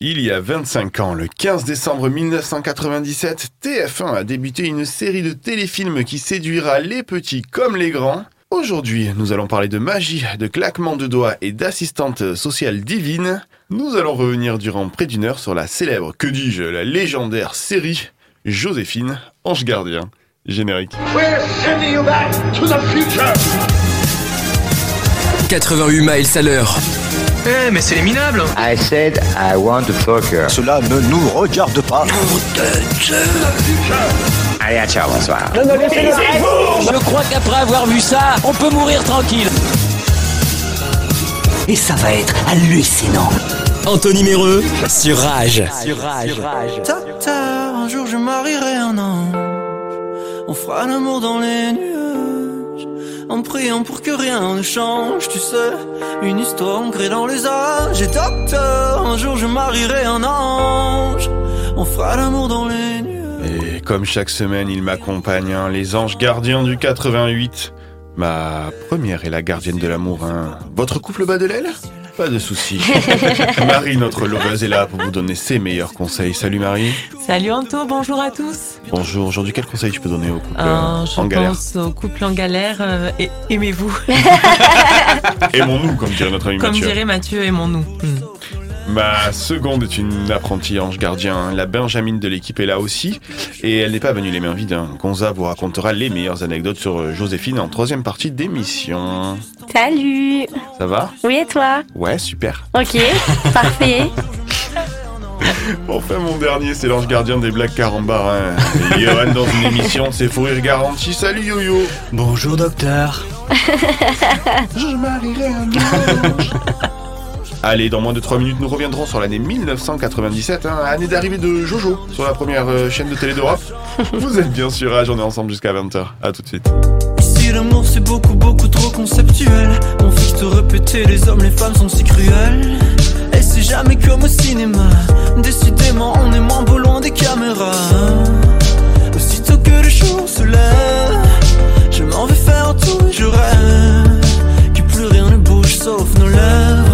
Il y a 25 ans, le 15 décembre 1997, TF1 a débuté une série de téléfilms qui séduira les petits comme les grands. Aujourd'hui, nous allons parler de magie, de claquements de doigts et d'assistante sociale divine. Nous allons revenir durant près d'une heure sur la célèbre, que dis-je, la légendaire série Joséphine, Ange Gardien. Générique. We're sending you back to the future? 88 miles à l'heure. Eh, mais c'est les minables I said I want to fuck her. Cela ne nous regarde pas. Allez, à ciao, bonsoir. Je crois qu'après avoir vu ça, on peut mourir tranquille. Et ça va être hallucinant. Anthony Méreux sur Rage. Docteur, un jour je marierai un ange. On fera l'amour dans les nuages. En priant pour que rien ne change, tu sais. Une histoire ancrée dans les âges. Et docteur, un jour je marierai un ange. On fera l'amour dans les nuages. Et comme chaque semaine, il m'accompagne, hein, les anges gardiens du 88. Ma première est la gardienne de l'amour. hein. Votre couple bat de l'aile? Pas de souci. Marie, notre loveuse, est là pour vous donner ses meilleurs conseils. Salut Marie. Salut Anto, bonjour à tous. Bonjour. Aujourd'hui, quel conseil tu peux donner au couple Euh, euh, je en galère pense au couple en galère. euh, et aimez-vous, Aimons-nous, comme dirait notre ami comme Mathieu. dirait Mathieu, aimons-nous. Hmm. Ma seconde est une apprentie ange gardien. hein. La Benjamine de l'équipe est là aussi. Et elle n'est pas venue les mains vides. hein. Gonza vous racontera les meilleures anecdotes sur euh, Joséphine en troisième partie d'émission. Salut Ça va? Oui et toi? Ouais, super. Ok, parfait. Enfin, mon dernier, c'est l'ange gardien des blagues carambarins. Et Johan dans une émission, c'est fou rire garanti. Salut Yo-Yo Bonjour docteur. Je marierai un ange. Allez, dans moins de 3 minutes, nous reviendrons sur l'année 1997, hein, année d'arrivée de Jojo sur la première euh, chaîne de télé d'Europe. Vous êtes bien sûr on est ensemble jusqu'à 20h. À tout de suite. Ici l'amour c'est beaucoup beaucoup trop conceptuel On fixe te répéter les hommes les femmes sont si cruels Et c'est jamais comme au cinéma Décidément on est moins beau loin des caméras Aussitôt que le jour se lève Je m'en vais faire tout et je rêve Que plus rien ne bouge sauf nos lèvres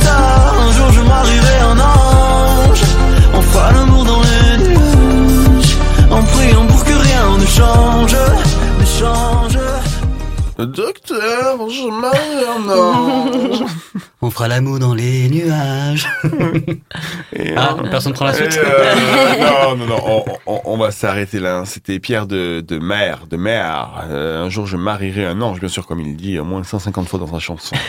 change, ne change. Docteur, je marie un ange. On fera l'amour dans les nuages. Et, Ah, euh, personne prend la suite euh, non, non, non, on, on- on va s'arrêter là. hein. C'était Pierre de, de Mer, de Mer. Euh, un jour, je marierai un ange, bien sûr, comme il dit, au moins 150 fois dans sa chanson.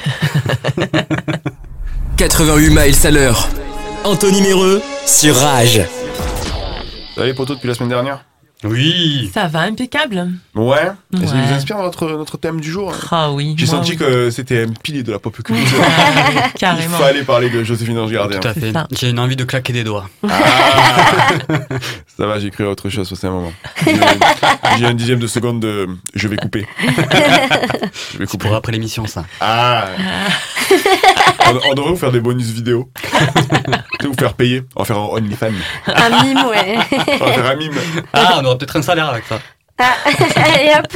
88 miles à l'heure. Anthony Méreux sur Rage. Vous allez, poteau, depuis la semaine dernière? Oui Ça va, impeccable. Ouais. Ouais. vous inspire notre, notre thème du jour Ah oui. J'ai senti oui. que c'était un pilier de la pop culture. Ah oui, Il Carrément. fallait parler de Joséphine Ange Gardien. Tout à fait. Ça. J'ai une envie de claquer des doigts. Ah Ça va, j'ai cru à autre chose, c'est un moment. J'ai- J'ai un dixième de seconde de... Je vais couper. Je vais couper. Pour après l'émission, ça. Ah on, on devrait vous faire des bonus vidéo. Vous faire payer. On va faire un OnlyFans. Un mime, ouais. On va faire un mime. Ah, on aura peut-être un salaire avec ça. Ah, allez hop.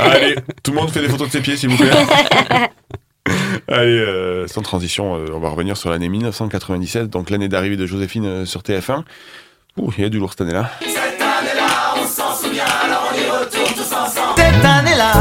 Allez, tout le monde fait des photos de ses pieds, s'il vous plaît. Allez, euh, sans transition, euh, on va revenir sur l'année 1997, donc l'année d'arrivée de Joséphine euh, sur TF1. Ouh, il y a du lourd cette année-là. Cette année-là.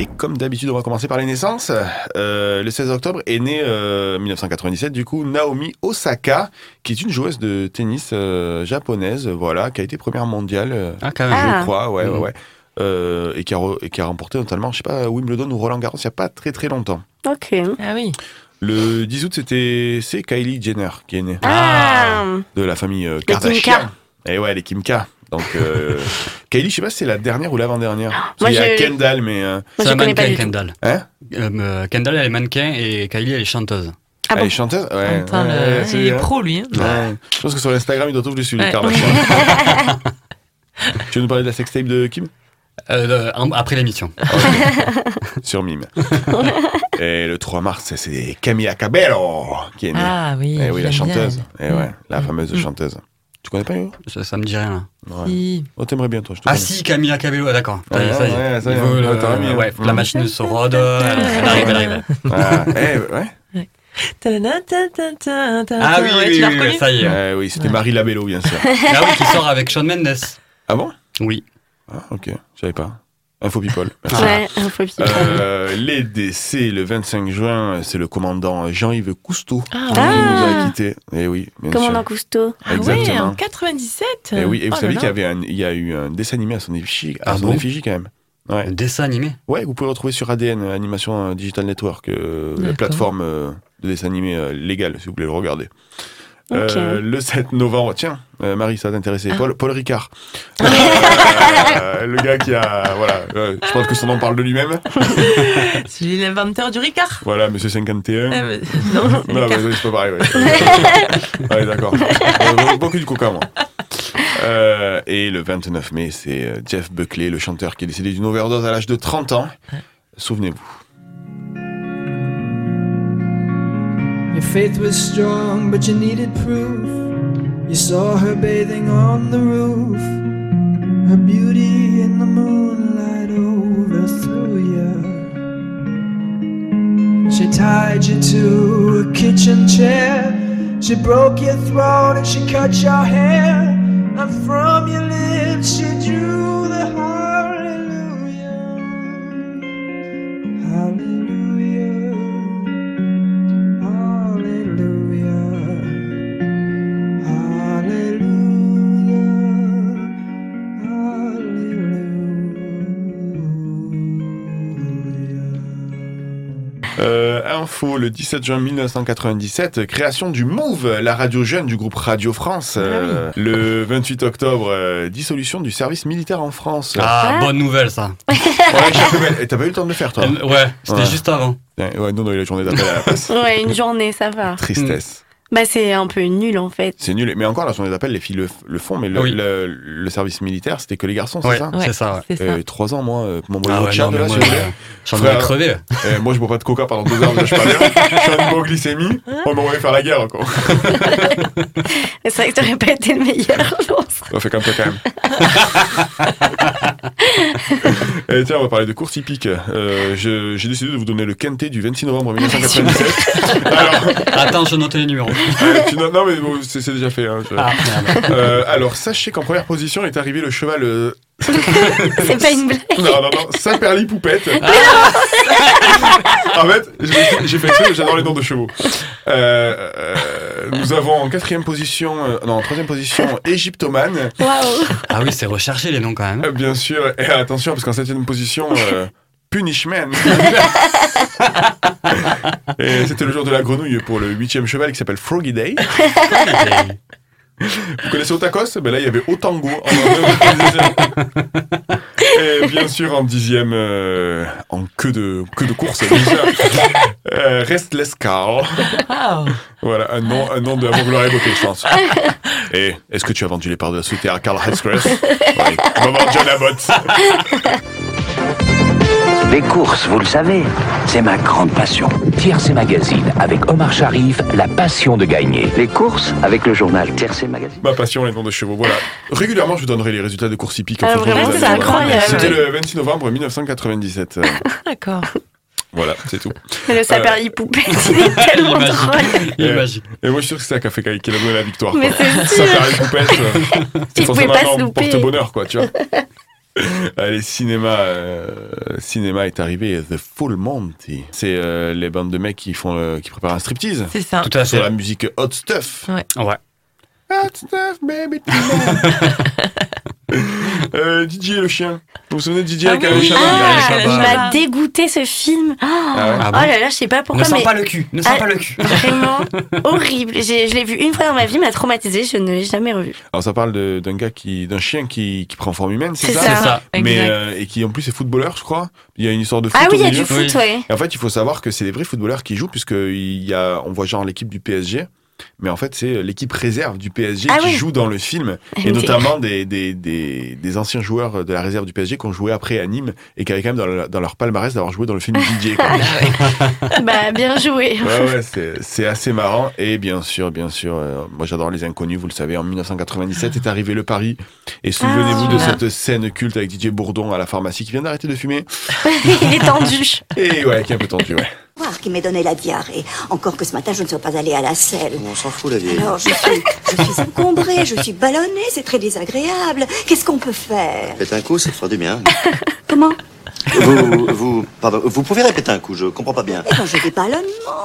Et comme d'habitude, on va commencer par les naissances. Euh, le 16 octobre est née, euh, 1997, du coup, Naomi Osaka, qui est une joueuse de tennis euh, japonaise, voilà, qui a été première mondiale, euh, Ah, quand même. Ah. je crois, ouais, ouais, ouais. Euh, et, qui a re- et qui a remporté notamment, je sais pas, Wimbledon ou Roland Garros il n'y a pas très très longtemps. Ok. Ah oui. Le 10 août, c'était c'est Kylie Jenner qui est née, Ah, de la famille euh, Kardashian. Et ouais, les Kim K. Donc, euh, Kylie, je sais pas si c'est la dernière ou l'avant-dernière. Moi, Il y a Kendall, mais... euh, C'est un mannequin. Kendall. hein Euh, Kendall, elle est mannequin et Kylie, elle est chanteuse. Ah Elle bon est chanteuse Ouais. Attends, le- ouais, c'est il est pro lui. hein. Ouais. Je pense que sur Instagram, il doit suivre, les Ouais. Kardashian. Tu veux nous parler de la sextape de Kim? Euh, après l'émission. Sur Mime. Et le 3 mars, c'est Camila Cabello qui est née. Ah oui. Eh oui, la bien. chanteuse. Eh ouais, la fameuse Mm. chanteuse. Tu connais pas Hugo? Ça, ça me dit rien. là. Ouais. Si. Oh, t'aimerais bien toi, je te Ah connais. si, Camilla Cabello, ah, d'accord. Ça y est, Ouais, ouais, ça y veut le- ouais, la machine se rôde. Elle, elle arrive, elle arrive. Ah, eh, ouais. Ah oui, Ouais, oui, tu l'as oui, reconnu? ça y est. Eh oui, c'était Marie Labello, bien sûr. Ah oui, qui sort avec Shawn Mendes. ah bon? Oui. Ah, ok, je savais pas. Info People. Ouais, info people. Euh, les décès le 25 juin, c'est le commandant Jean-Yves Cousteau Ah, qui oui. nous a quittés. Eh oui, bien Commandant sûr. Cousteau. Ah ouais, Exactement. en 97. Et oui, et vous Oh savez qu'il y là. avait un, il y a eu un dessin animé à son effigie, à Ah son bon effigie quand même. Ouais. Un dessin animé? ouais, vous pouvez retrouver sur ADN, Animation Digital Network, euh, la plateforme euh, de dessin animé euh, légale, si vous voulez le regarder. Euh, le 7 novembre, tiens, euh, Marie, ça va t'intéresser. Ah. Paul, Paul Ricard. Euh, le gars qui a. Voilà, je pense que son nom parle de lui-même. C'est l'inventeur du Ricard. Voilà, monsieur 51. Ah, mais- Non, Non, Ricard. c'est pas pareil, ouais. ouais, d'accord. Beaucoup du coca, moi. Et le 29 mai, c'est Jeff Buckley, le chanteur qui est décédé d'une overdose à l'âge de 30 ans. Souvenez-vous. Your faith was strong, but you needed proof. You saw her bathing on the roof. Her beauty in the moonlight overthrew you. She tied you to a kitchen chair. She broke your throat and she cut your hair. And from your lips she drew the hallelujah. Hallelujah. Euh, info, le 17 juin 1997, création du Move, la radio jeune du groupe Radio France. Euh, Le 28 octobre, euh, dissolution du service militaire en France. Ah, Ah. bonne nouvelle ça. Ouais, t'as pas eu le temps de le faire, toi Euh, Ouais, c'était Ouais. juste avant. Ouais, non, non, il a la journée d'appel à la place. Ouais, une journée, ça va. Tristesse. Bah, c'est un peu nul en fait. C'est nul. Mais encore, la journée d'appel, les filles le, le font, mais le, Oui. le, le service militaire, c'était que les garçons, c'est Ouais, ça? Ouais, c'est ça. ouais. Euh, Trois ans, moi, euh, pour m'envoyer Ah ouais, non, mais là, moi, si j'en ai crevé. Euh, moi, je bois pas de coca pendant deux heures, je suis pas bien. Je suis en hypoglycémie. On m'a envoyé faire la guerre, quoi. C'est vrai que t'aurais pas été le meilleur, je pense. On fait comme toi, quand même. Et tiens, on va parler de course hippique. Euh, je- J'ai décidé de vous donner le quintet du 26 novembre 1997. Alors, Attends, je note les numéros. euh, tu non, mais bon, c'est c'est déjà fait. hein, je- Ah, merde. Euh, alors, sachez qu'en première position est arrivé le cheval. euh, C'est pas une blague. Non, non, non, Saint-Perly Poupette. en fait, j'ai fait exprès, j'adore les noms de chevaux. Euh, euh, nous avons en quatrième position, euh, non, en troisième position, Égyptomane. Waouh. Ah oui, c'est recherché les noms quand même. Euh, bien sûr, et attention, parce qu'en septième position, euh, Punishman. et c'était le jour de la grenouille pour le huitième cheval qui s'appelle Froggy Day. Vous connaissez Otakos? Ben là, il y avait Otango. En. Et bien sûr, en dixième, euh, en queue de, queue de course, sûr, euh, Restless Carl. Ah, Voilà, un nom, un nom de avant gloire évoqué, je pense. Et est-ce que tu as vendu les parts de la société à Carl Hescrest Oui. Vendre John Abbott. Les courses, vous le savez, c'est ma grande passion. Tiercé Magazine, avec Omar Sharif, la passion de gagner. Les courses, avec le journal Tiercé Magazine. Ma passion, les noms de chevaux. Voilà. Régulièrement, je vous donnerai les résultats de course hippique. en Ah, vraiment, c'est incroyable. C'était le 26 novembre 1997. Euh, d'accord. voilà, c'est tout. Mais le saperli poupée, c'est tellement Il est magique. drôle. Il est Et- magique. Et moi, je suis sûr que c'est ça qui a fait qu'il a donné la victoire. Mais c'est sûr. euh, C'est forcément pas se louper. porte-bonheur, quoi, tu vois. Allez, cinéma, euh, cinéma est arrivé, The Full Monty. C'est euh, les bandes de mecs qui font, euh, qui préparent un striptease. C'est ça. Tout à Sur fait. la musique Hot Stuff. Ouais. Hot Stuff, baby. euh, DJ le chien. Vous vous souvenez de DJ Ah avec oui, un oui. chaman Ah, il m'a dégoûté ce film. Oh, Ah ouais. Ah oh là là, je sais pas Ne pourquoi, sens mais pas le cul. Ne sens Ah. pas le cul. vraiment horrible. Je l'ai vu une fois dans ma vie, m'a traumatisé, je ne l'ai jamais revu. Alors ça parle d'un gars qui, d'un chien qui, qui prend forme humaine, c'est ça ça. C'est ça. Mais euh, et qui en plus est footballeur, je crois. Il y a une histoire de foot Ah oui, il y a milieu. du foot, Oui. ouais. Et en fait, il faut savoir que c'est des vrais footballeurs qui jouent, puisque il y a, on voit genre l'équipe du PSG. Mais en fait c'est l'équipe réserve du PSG Ah qui oui. joue dans le film, et notamment des, des, des, des anciens joueurs de la réserve du PSG qui ont joué après à Nîmes et qui avaient quand même dans, le- dans leur palmarès d'avoir joué dans le film DJ. quoi. bah, bien joué. Ouais, ouais, c'est, c'est assez marrant. Et bien sûr, bien sûr, euh, moi j'adore les inconnus, vous le savez, en 1997 est arrivé le Paris. Et souvenez-vous Ah. de cette scène culte avec Didier Bourdon à la pharmacie qui vient d'arrêter de fumer. Il est tendu. Et ouais, qui est un peu tendu, ouais qui m'ait donné la diarrhée. Encore que ce matin, je ne sois pas allée à la selle. On s'en fout, la vieille. Alors, je suis, je encombrée, je suis ballonnée, c'est très désagréable. Qu'est-ce qu'on peut faire Faites un coup, ça fera du bien. Comment vous, vous, vous pouvez répéter un coup, je comprends pas bien. Quand je dis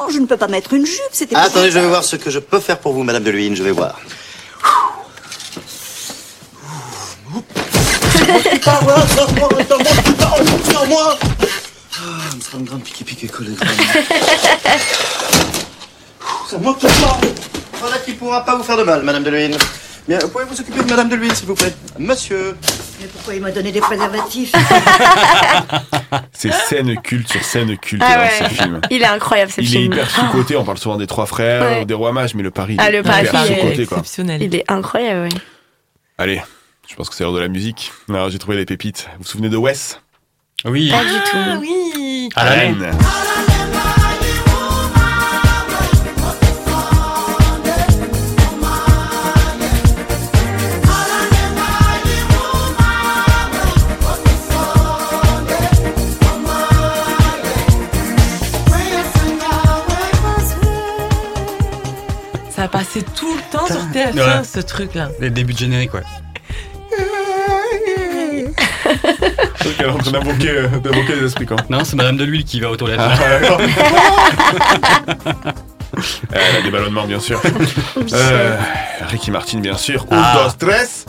je ne peux pas mettre une jupe, c'était ah, Attendez, je vais voir ce que je peux faire pour vous, madame de Luynes, je vais voir. Ouh. 30 grammes piqué piqué collé. Ça manque de. Voilà qui pourra pas vous faire de mal, Madame Deluine. Bien, vous pouvez vous occuper de Madame Deluine, s'il vous plaît? Monsieur. Mais pourquoi il m'a donné des préservatifs? C'est scène culte sur scène culte ah hein, ce film. Il est incroyable ce film. Il est hyper ah. sous-côté, on parle souvent des trois frères, ou des rois mages, mais le Paris, ah, le Paris hyper est exceptionnel. Quoi. Il est incroyable, oui. Allez, je pense que c'est l'heure de la musique. Alors j'ai trouvé les pépites. Vous vous souvenez de Wes? Oui. Pas du ah tout. Oui. Alain. Ça a passé tout le temps sur TF1, Ouais. ce truc-là. Les débuts de générique, ouais. Donc, elle est en train d'invoquer, euh, d'invoquer les esprits, quoi. Non, c'est Madame de l'huile qui va aux toilettes. Ah, d'accord. Elle a des ballonnements, bien sûr. Euh, Ricky Martin, bien sûr. Un, Ah. dos, tres.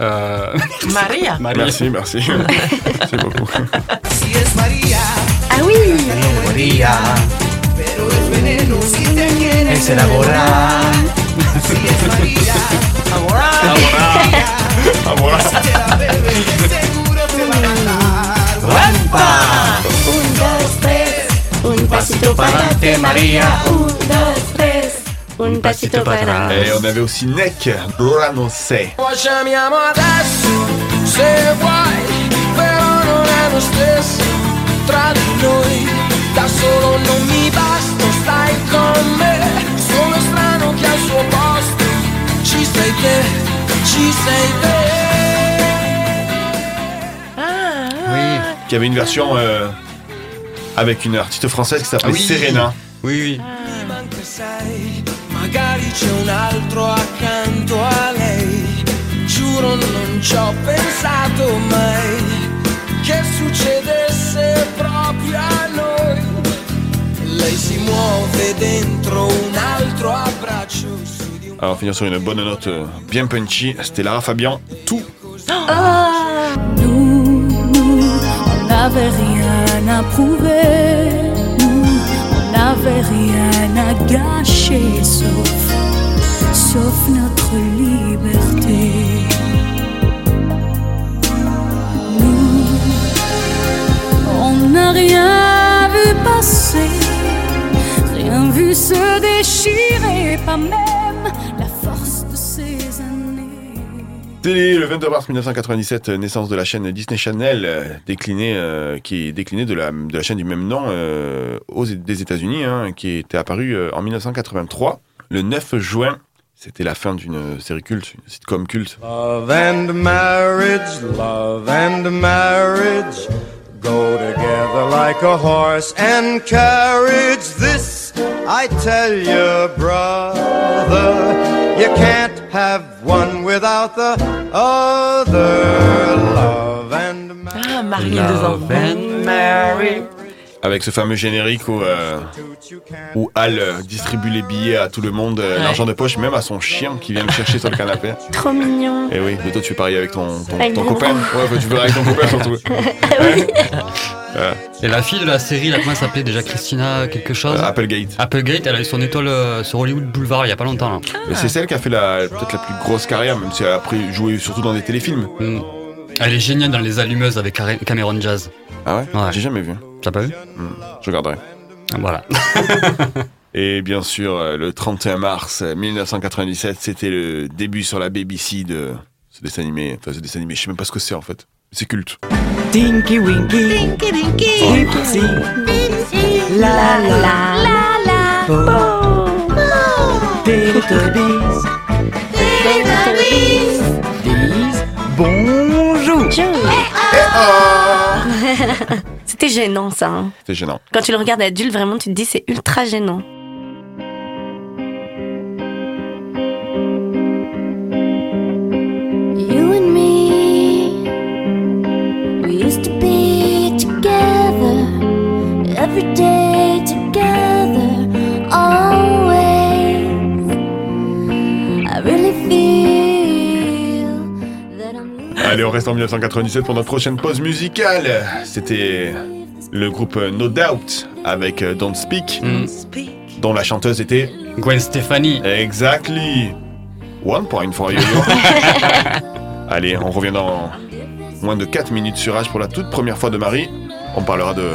Euh, Maria. Marie. Merci, merci. merci beaucoup. Ah oui Es elabora. Ah, voilà. Un, pasito para adelante, María. Un, dos, tres. Un pasito para adelante. Et on avait aussi Neck, Brano Say. Chiamiamo adesso se vuoi, però non è lo stesso tra di noi. Da solo non mi basta, stai con me. Sono strano che al suo posto ci sei te, ci sei te. Oui. Qui avait une version euh, avec une artiste française qui s'appelait Ah oui. Serena. Oui, oui. Prima anche sei, magari c'è un altro accanto a lei. Giuro non ci ho pensato mai che succedesse proprio a noi. Lei si muove dentro un altro abbraccio. su di un Alors, finir sur une bonne note euh, bien punchy. C'était Lara Fabian. Tout. Nous, nous, on n'avait rien à prouver. On n'avait rien à gâcher sauf, sauf notre liberté. Nous, on n'a rien vu passer, rien vu se déchirer, pas même Télé, le 22 mars 1997, euh, naissance de la chaîne Disney Channel, euh, déclinée, euh, qui est déclinée de la, chaîne du même nom aux, des États-Unis, hein, qui était apparue en 1983, le 9 juin. C'était la fin d'une série culte, une sitcom culte. Love and marriage, love and marriage go together like a horse and carriage. This I tell you, brother, you can't have one without the other. Love and Ah, Marie. Avec ce fameux générique où, euh, où Al euh, distribue les billets à tout le monde, euh, Ouais. l'argent de poche, même à son chien qui vient le chercher sur le canapé. Trop mignon. Et oui, mais toi tu fais pareil avec ton, ton, Avec ton Bruno. copain. Ouais, bah, tu veux avec ton copain surtout. Euh, Et la fille de la série, là, comment elle s'appelait déjà Christina quelque chose Euh, Applegate. Applegate, elle a eu son étoile euh, sur Hollywood Boulevard il y a pas longtemps. Là. C'est celle qui a fait la, peut-être la plus grosse carrière, même si elle a après joué surtout dans des téléfilms. Mm. Elle est géniale dans Les Allumeuses avec Cameron Jazz. Ah ouais, Ouais. J'ai jamais vu. T'as pas vu Hmm, Je regarderai. Voilà. Et bien sûr, euh, le 31 mars 1997, c'était le début sur la BBC de ce dessin animé. Enfin, ce dessin animé, je sais même pas ce que c'est en fait. C'est culte. Tinky Winky. Tinky Winky. Dipsy. La la la la. Oh. Teletubbies. Teletubbies. Dis bonjour. C'était gênant ça. hein. C'est gênant. Quand tu le regardes adulte, vraiment, tu te dis c'est ultra gênant. Allez, on reste en 1997 pour notre prochaine pause musicale. C'était le groupe No Doubt avec euh, Don't Speak, dont la chanteuse était Gwen Stefani. Exactly. One point for you. Allez, on revient dans moins de 4 minutes sur H pour la toute première fois de Marie. On parlera de,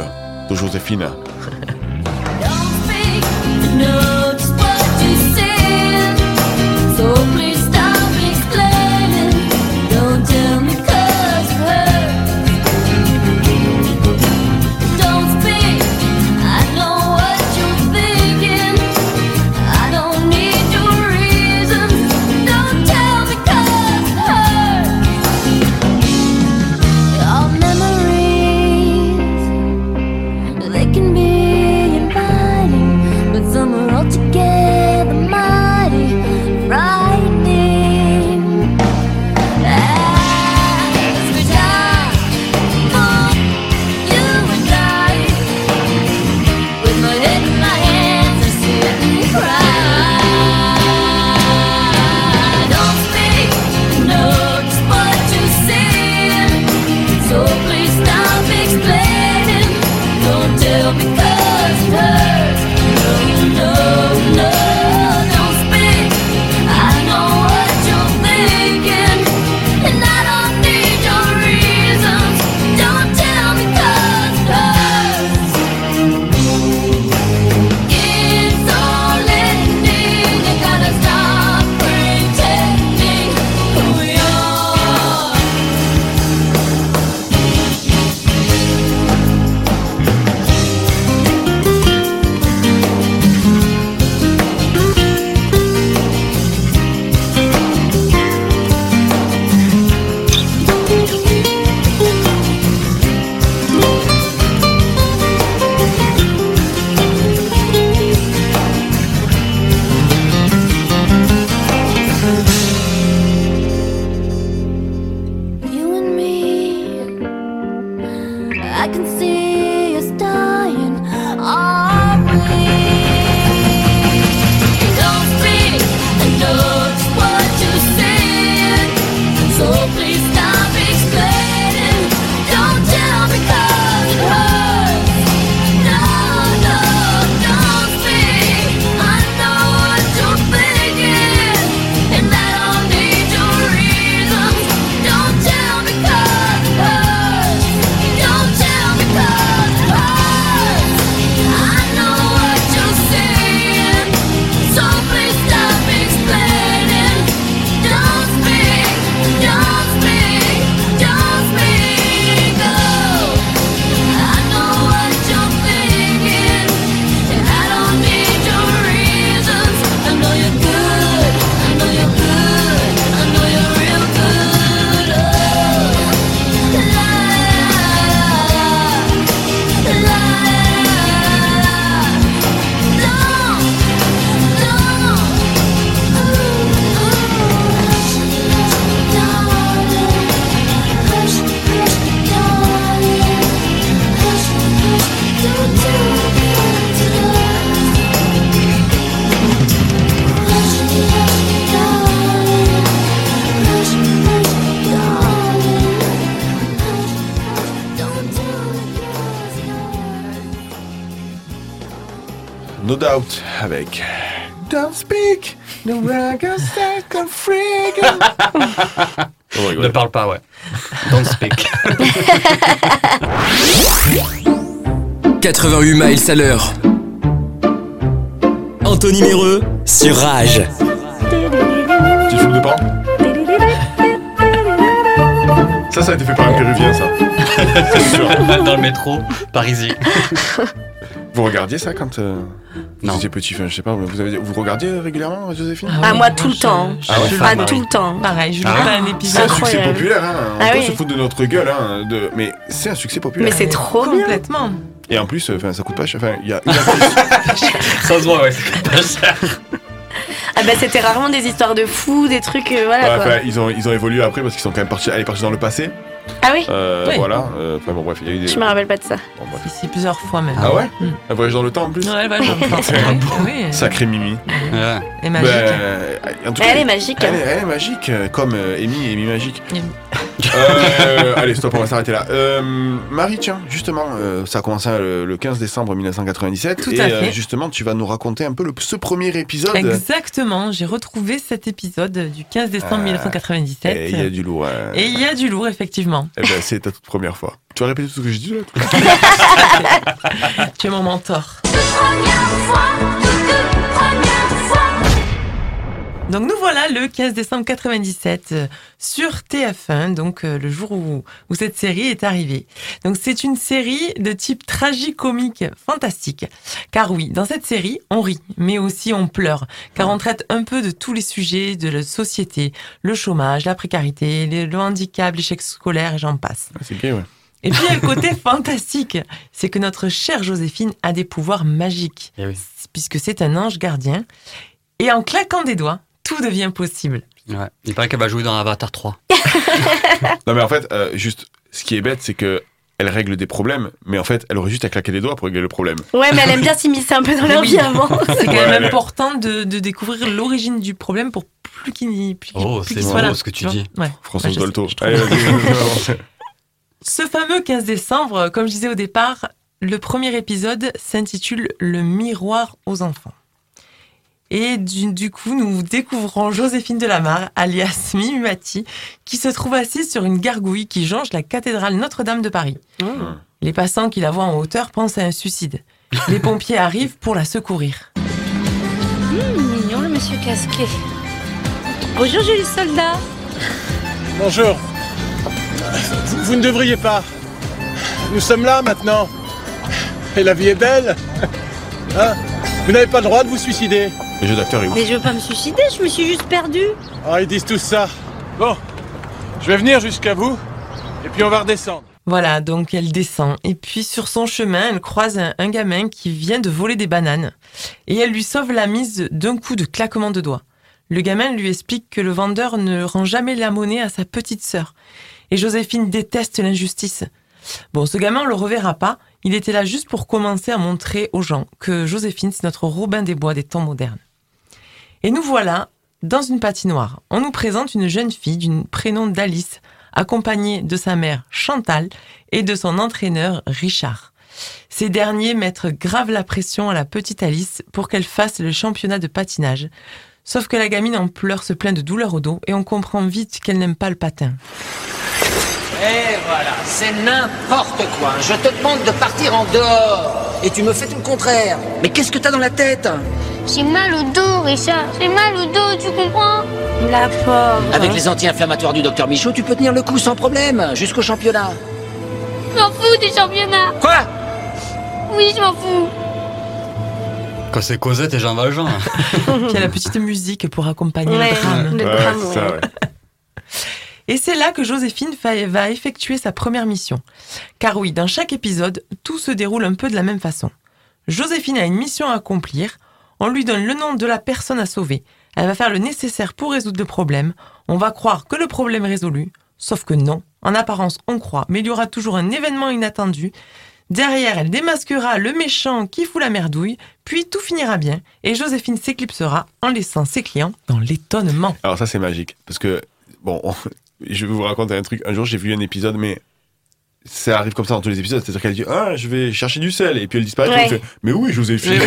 de Joséphine. Avec Don't Speak, no second freak. Ne parle pas, ouais. Don't speak. 88 miles à l'heure. Anthony Méreux sur Rage. Petite fouille de pan Ça, ça a été fait par un péruvien, ça. C'est sûr. Dans le métro parisien. Vous regardiez ça quand euh, vous étiez petit enfin, Je sais pas, vous, avez, vous regardiez régulièrement, Joséphine Ah, moi, tout le temps. Ah ouais, Ah, tout le temps. Pareil, je Ah vois ouais. un C'est épisode. un succès populaire, hein. on Ah peut oui. se foutre de notre gueule, hein, de... mais c'est un succès populaire. Mais c'est trop bien. Complètement. Et en plus, euh, enfin, ça coûte pas cher. Enfin, il y a actrice- Ça se voit, ouais, c'est pas cher. Ah bah c'était rarement des histoires de fous, des trucs, euh, voilà Ouais, quoi. ils, ont, ils ont évolué après parce qu'ils sont quand même partis, allés partis dans le passé. Ah oui Euh, Oui. Voilà. euh, Enfin bon, bref, il y a eu des. Je me rappelle pas de ça. Bon. Ici, plusieurs fois même. Ah ouais Mm. Un voyage dans le temps en plus Ouais, bah, j'en pense. Oui, oui. Sacré Mimi. Ouais. Et magique. Ben, en tout Elle est magique, Elle, hein. est, elle est magique, comme euh, Amy et Amy Magique. Euh, allez, stop, on va s'arrêter là. Euh, Marie, tiens, justement, euh, ça a commencé le 15 décembre 1997. Tout et à euh, fait. justement, tu vas nous raconter un peu le, ce premier épisode. Exactement, j'ai retrouvé cet épisode du 15 décembre Ah. 1997. Et il y a du lourd. hein. Et il y a du lourd, effectivement. Eh ben, c'est ta toute première fois. Tu vas répéter tout ce que j'ai dit là Tu es mon mentor. Donc nous voilà le 15 décembre 97 euh, sur TF1, donc euh, le jour où, où cette série est arrivée. Donc c'est une série de type tragicomique fantastique. Car oui, dans cette série, on rit, mais aussi on pleure, car on traite un peu de tous les sujets de la société, le chômage, la précarité, le, handicap, l'échec scolaire et j'en passe. Ah, C'est ouais. Et puis il y a le côté fantastique, c'est que notre chère Joséphine a des pouvoirs magiques, Eh oui. puisque c'est un ange gardien. Et en claquant des doigts, tout devient possible. Ouais. Il paraît qu'elle va jouer dans Avatar 3. Non, mais en fait, euh, juste, ce qui est bête, c'est que. Elle règle des problèmes, mais en fait, elle aurait juste à claquer les doigts pour régler le problème. Ouais, mais elle aime bien s'immiscer un peu dans leur Oui. vie avant. C'est quand Ouais, même important de, de découvrir l'origine du problème pour plus qu'il n'y plus Oh, plus beau soit là. ce que tu vois dis. Ouais. François sais, Dolto. Ce fameux 15 décembre, comme je disais au départ, le premier épisode s'intitule Le miroir aux enfants. Et du, du coup, nous découvrons Joséphine Delamarre, alias Mimi Mati, qui se trouve assise sur une gargouille qui jonche la cathédrale Notre-Dame de Paris. Les passants qui la voient en hauteur pensent à un suicide. Les pompiers arrivent pour la secourir. mignon le monsieur casqué. Bonjour Julie Soldat. Bonjour. Vous, vous ne devriez pas. Nous sommes là maintenant. Et la vie est belle. Hein? Vous n'avez pas le droit de vous suicider. Le jeu d'acteur est ouf. Mais je veux pas me suicider, je me suis juste perdue. Ah, ils disent tous ça. Bon, je vais venir jusqu'à vous. Et puis on va redescendre. Voilà, donc elle descend. Et puis sur son chemin, elle croise un, un gamin qui vient de voler des bananes. Et elle lui sauve la mise d'un coup de claquement de doigts. Le gamin lui explique que le vendeur ne rend jamais la monnaie à sa petite sœur. Et Joséphine déteste l'injustice. Bon, ce gamin, on le reverra pas. Il était là juste pour commencer à montrer aux gens que Joséphine, c'est notre Robin des Bois des temps modernes. Et nous voilà dans une patinoire. On nous présente une jeune fille d'une prénom d'Alice, accompagnée de sa mère Chantal et de son entraîneur Richard. Ces derniers mettent grave la pression à la petite Alice pour qu'elle fasse le championnat de patinage. Sauf que la gamine en pleurs se plaint de douleur au dos et on comprend vite qu'elle n'aime pas le patin. Et voilà, c'est n'importe quoi. Je te demande de partir en dehors. Et tu me fais tout le contraire. Mais qu'est-ce que t'as dans la tête? J'ai mal au dos, Richard. J'ai mal au dos, tu comprends? La pauvre. Avec les anti-inflammatoires du docteur Michaud, tu peux tenir le coup sans problème, jusqu'au championnat. Je m'en fous du championnat. Quoi? Oui, je m'en fous. Quand c'est Cosette et Jean Valjean. Puis il y a la petite musique pour accompagner Ouais, le drame. le Ouais, drame, c'est ça, ouais. Et c'est là que Joséphine va effectuer sa première mission. Car oui, dans chaque épisode, tout se déroule un peu de la même façon. Joséphine a une mission à accomplir, on lui donne le nom de la personne à sauver, elle va faire le nécessaire pour résoudre le problème, on va croire que le problème est résolu, sauf que non, en apparence on croit, mais il y aura toujours un événement inattendu. Derrière, elle démasquera le méchant qui fout la merdouille, puis tout finira bien, et Joséphine s'éclipsera en laissant ses clients dans l'étonnement. Alors ça c'est magique parce que bon, on- je vais vous raconter un truc. Un jour j'ai vu un épisode, mais ça arrive comme ça dans tous les épisodes. C'est-à-dire qu'elle dit ah je vais chercher du sel et puis elle disparaît. Ouais. et on fait, mais oui Joséphine.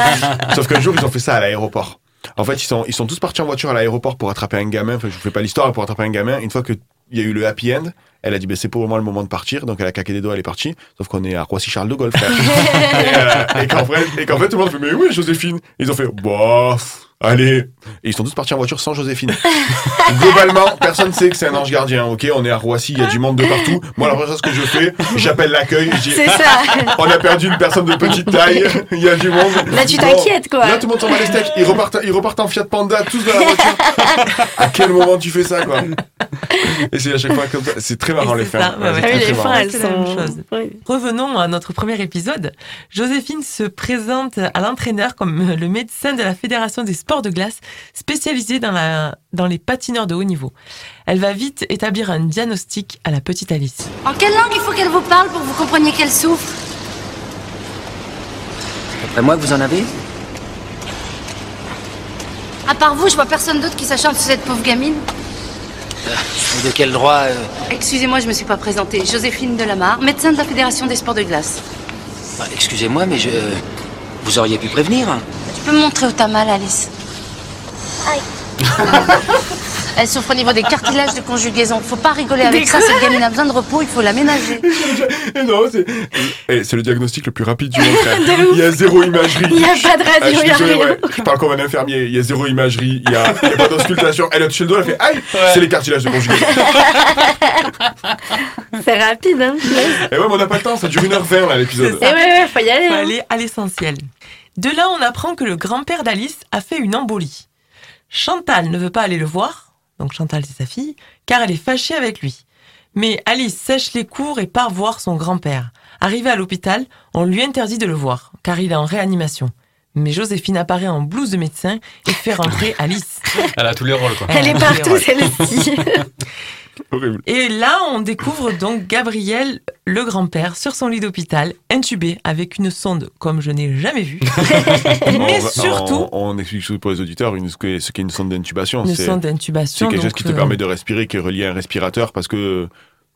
Sauf qu'un jour ils ont fait ça à l'aéroport. En fait ils sont ils sont tous partis en voiture à l'aéroport pour attraper un gamin. Enfin je vous fais pas l'histoire pour attraper un gamin. Une fois que il y a eu le happy end, Elle a dit, ben, c'est pour moi le moment de partir. Donc elle a claqué des doigts, elle est partie. Sauf qu'on est à Roissy-Charles de Gaulle, frère. et euh, et qu'en qu'en fait, tout le monde fait, mais oui, Joséphine. Ils ont fait, bof, allez. Et ils sont tous partis en voiture sans Joséphine. Globalement, personne ne sait que c'est un ange gardien, ok? On est à Roissy, il y a du monde de partout. Moi, la première chose que je fais, j'appelle l'accueil, je dis, ça. on a perdu une personne de petite taille, il y a du monde. Là, tu Bon. t'inquiètes, quoi. Là, tout le monde s'en bat les steaks. Ils repartent, ils repartent en Fiat Panda, tous dans la voiture. à quel moment tu fais ça, quoi? Et c'est à chaque fois comme ça. C'est très marrant, les C'est fins. ça, ouais, ouais. c'est oui, très, les très fins, marrant. elles C'est la même sont. chose. Oui. Revenons à notre premier épisode. Joséphine se présente à l'entraîneur comme le médecin de la Fédération des sports de glace spécialisé dans, la, dans les patineurs de haut niveau. Elle va vite établir un diagnostic à la petite Alice. En quelle langue il faut qu'elle vous parle pour que vous compreniez qu'elle souffre? Après moi, vous en avez À part vous, je vois personne d'autre qui s'acharne sur cette pauvre gamine. De quel droit euh, Excusez-moi, je me suis pas présentée. Joséphine Delamarre, médecin de la Fédération des sports de glace. bah, Excusez-moi, mais je. Vous auriez pu prévenir Tu peux me montrer où t'as mal, Alice? Elle souffre au niveau des cartilages de conjugaison. Faut pas rigoler avec ça. Cette gamine a besoin de repos, il faut l'aménager. Et non, c'est c'est le diagnostic le plus rapide du monde. Il y a zéro imagerie. Il y a pas de Ah, radio, je il suis y a désolé, ouais. Je parle comme un infirmier. Il y a zéro imagerie. Il y a, il y a pas d'auscultation. Elle a touché le doigt, elle fait aïe. C'est les cartilages de conjugaison. C'est rapide, hein. Et ouais, mais on n'a pas le temps. Ça dure 1h20 là l'épisode. Et ouais, ouais, faut y aller. Faut hein. aller à l'essentiel. De là, on apprend que le grand-père d'Alice a fait une embolie. Chantal ne veut pas aller le voir, donc Chantal c'est sa fille, car elle est fâchée avec lui. Mais Alice sèche les cours et part voir son grand-père. Arrivé à l'hôpital, on lui interdit de le voir, car il est en réanimation. Mais Joséphine apparaît en blouse de médecin et fait rentrer Alice. Elle a tous les rôles, quoi. Elle est partout, celle-ci. Horrible. Et là, on découvre donc Gabriel, le grand-père, sur son lit d'hôpital, intubé avec une sonde comme je n'ai jamais vu. Mais On va- surtout, on, on explique pour les auditeurs une, ce qu'est une sonde d'intubation. une C'est sonde c'est d'intubation. quelque chose qui te euh, permet de respirer, qui est relié à un respirateur parce que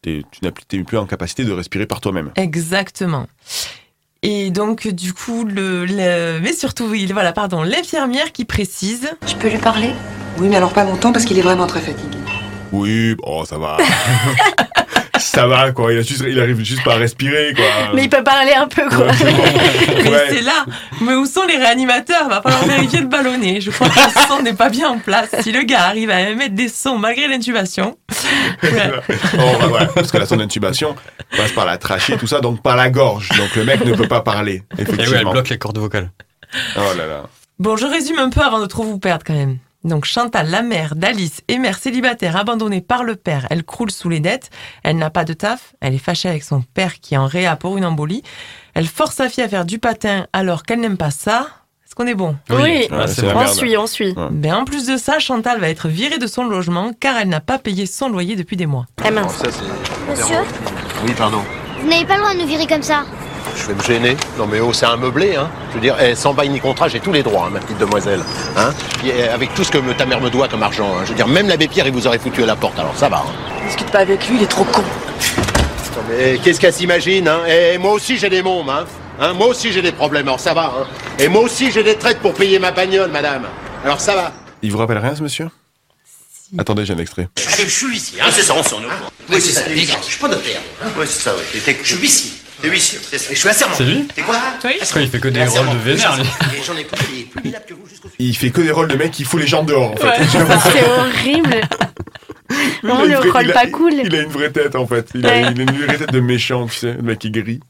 tu n'as plus, t'es plus en capacité de respirer par toi-même. Exactement. Et donc, du coup, le, le- mais surtout, il, voilà, pardon, l'infirmière qui précise. Je peux lui parler? Oui, mais alors pas longtemps parce qu'il est vraiment très fatigué. Oui, bon, ça va. ça va, quoi. Il, a juste, il arrive juste pas à respirer, quoi. Mais il peut parler un peu, quoi. Mais Ouais. c'est là. Mais où sont les réanimateurs? Va falloir vérifier le ballonnet. Je crois que le son n'est pas bien en place. Si le gars arrive à émettre des sons malgré l'intubation. ouais. Oh, bah, voilà, parce que la sonde d'intubation passe par la trachée, tout ça, donc par la gorge. Donc le mec ne peut pas parler, Et oui, elle effectivement. bloque les cordes vocales. Oh là là. Bon, je résume un peu avant de trop vous perdre quand même. Donc Chantal, la mère d'Alice et mère célibataire abandonnée par le père, elle croule sous les dettes, elle n'a pas de taf, elle est fâchée avec son père qui est en réa pour une embolie, elle force sa fille à faire du patin alors qu'elle n'aime pas ça. Est-ce qu'on est bon? Oui, c'est on merde. suit, on suit. Ben, en plus de ça, Chantal va être virée de son logement car elle n'a pas payé son loyer depuis des mois. Eh mince. Monsieur Oui, pardon. Vous n'avez pas le droit de nous virer comme ça. Je vais me gêner. Non mais oh, c'est un meublé, hein. Je veux dire, eh, sans bail ni contrat, j'ai tous les droits, hein, ma petite demoiselle. Hein. Eh, avec tout ce que me- ta mère me doit comme argent, hein. Je veux dire, même l'abbé Pierre, il vous aurait foutu à la porte, alors ça va. Hein. Discute pas avec lui, il est trop con. Non, mais qu'est-ce qu'elle s'imagine, hein Eh, moi aussi j'ai des mômes, hein. Hein, Moi aussi j'ai des problèmes, alors ça va, hein. Et moi aussi j'ai des traites pour payer ma bagnole, madame. Alors ça va. Il vous rappelle rien, ce monsieur? Attendez, j'ai un extrait. Je suis huissier, hein, c'est ça, on s'en occupe. Oui, c'est ça, je suis pas notaire. Oui, c'est ça, oui. Je suis huissier. C'est ça. Et je suis assermenté. C'est lui T'es quoi Oui. Pourquoi il fait que des rôles de vénère, lui Et j'en ai plus, il est plus minable que vous jusqu'au Il fait que des rôles de mec qui fout les gens dehors, en fait. Ouais. C'est horrible. Non, le rôle pas cool. Il a une vraie tête, en fait. Il, a, Ouais. il a une vraie tête de méchant, tu sais, le mec qui gris.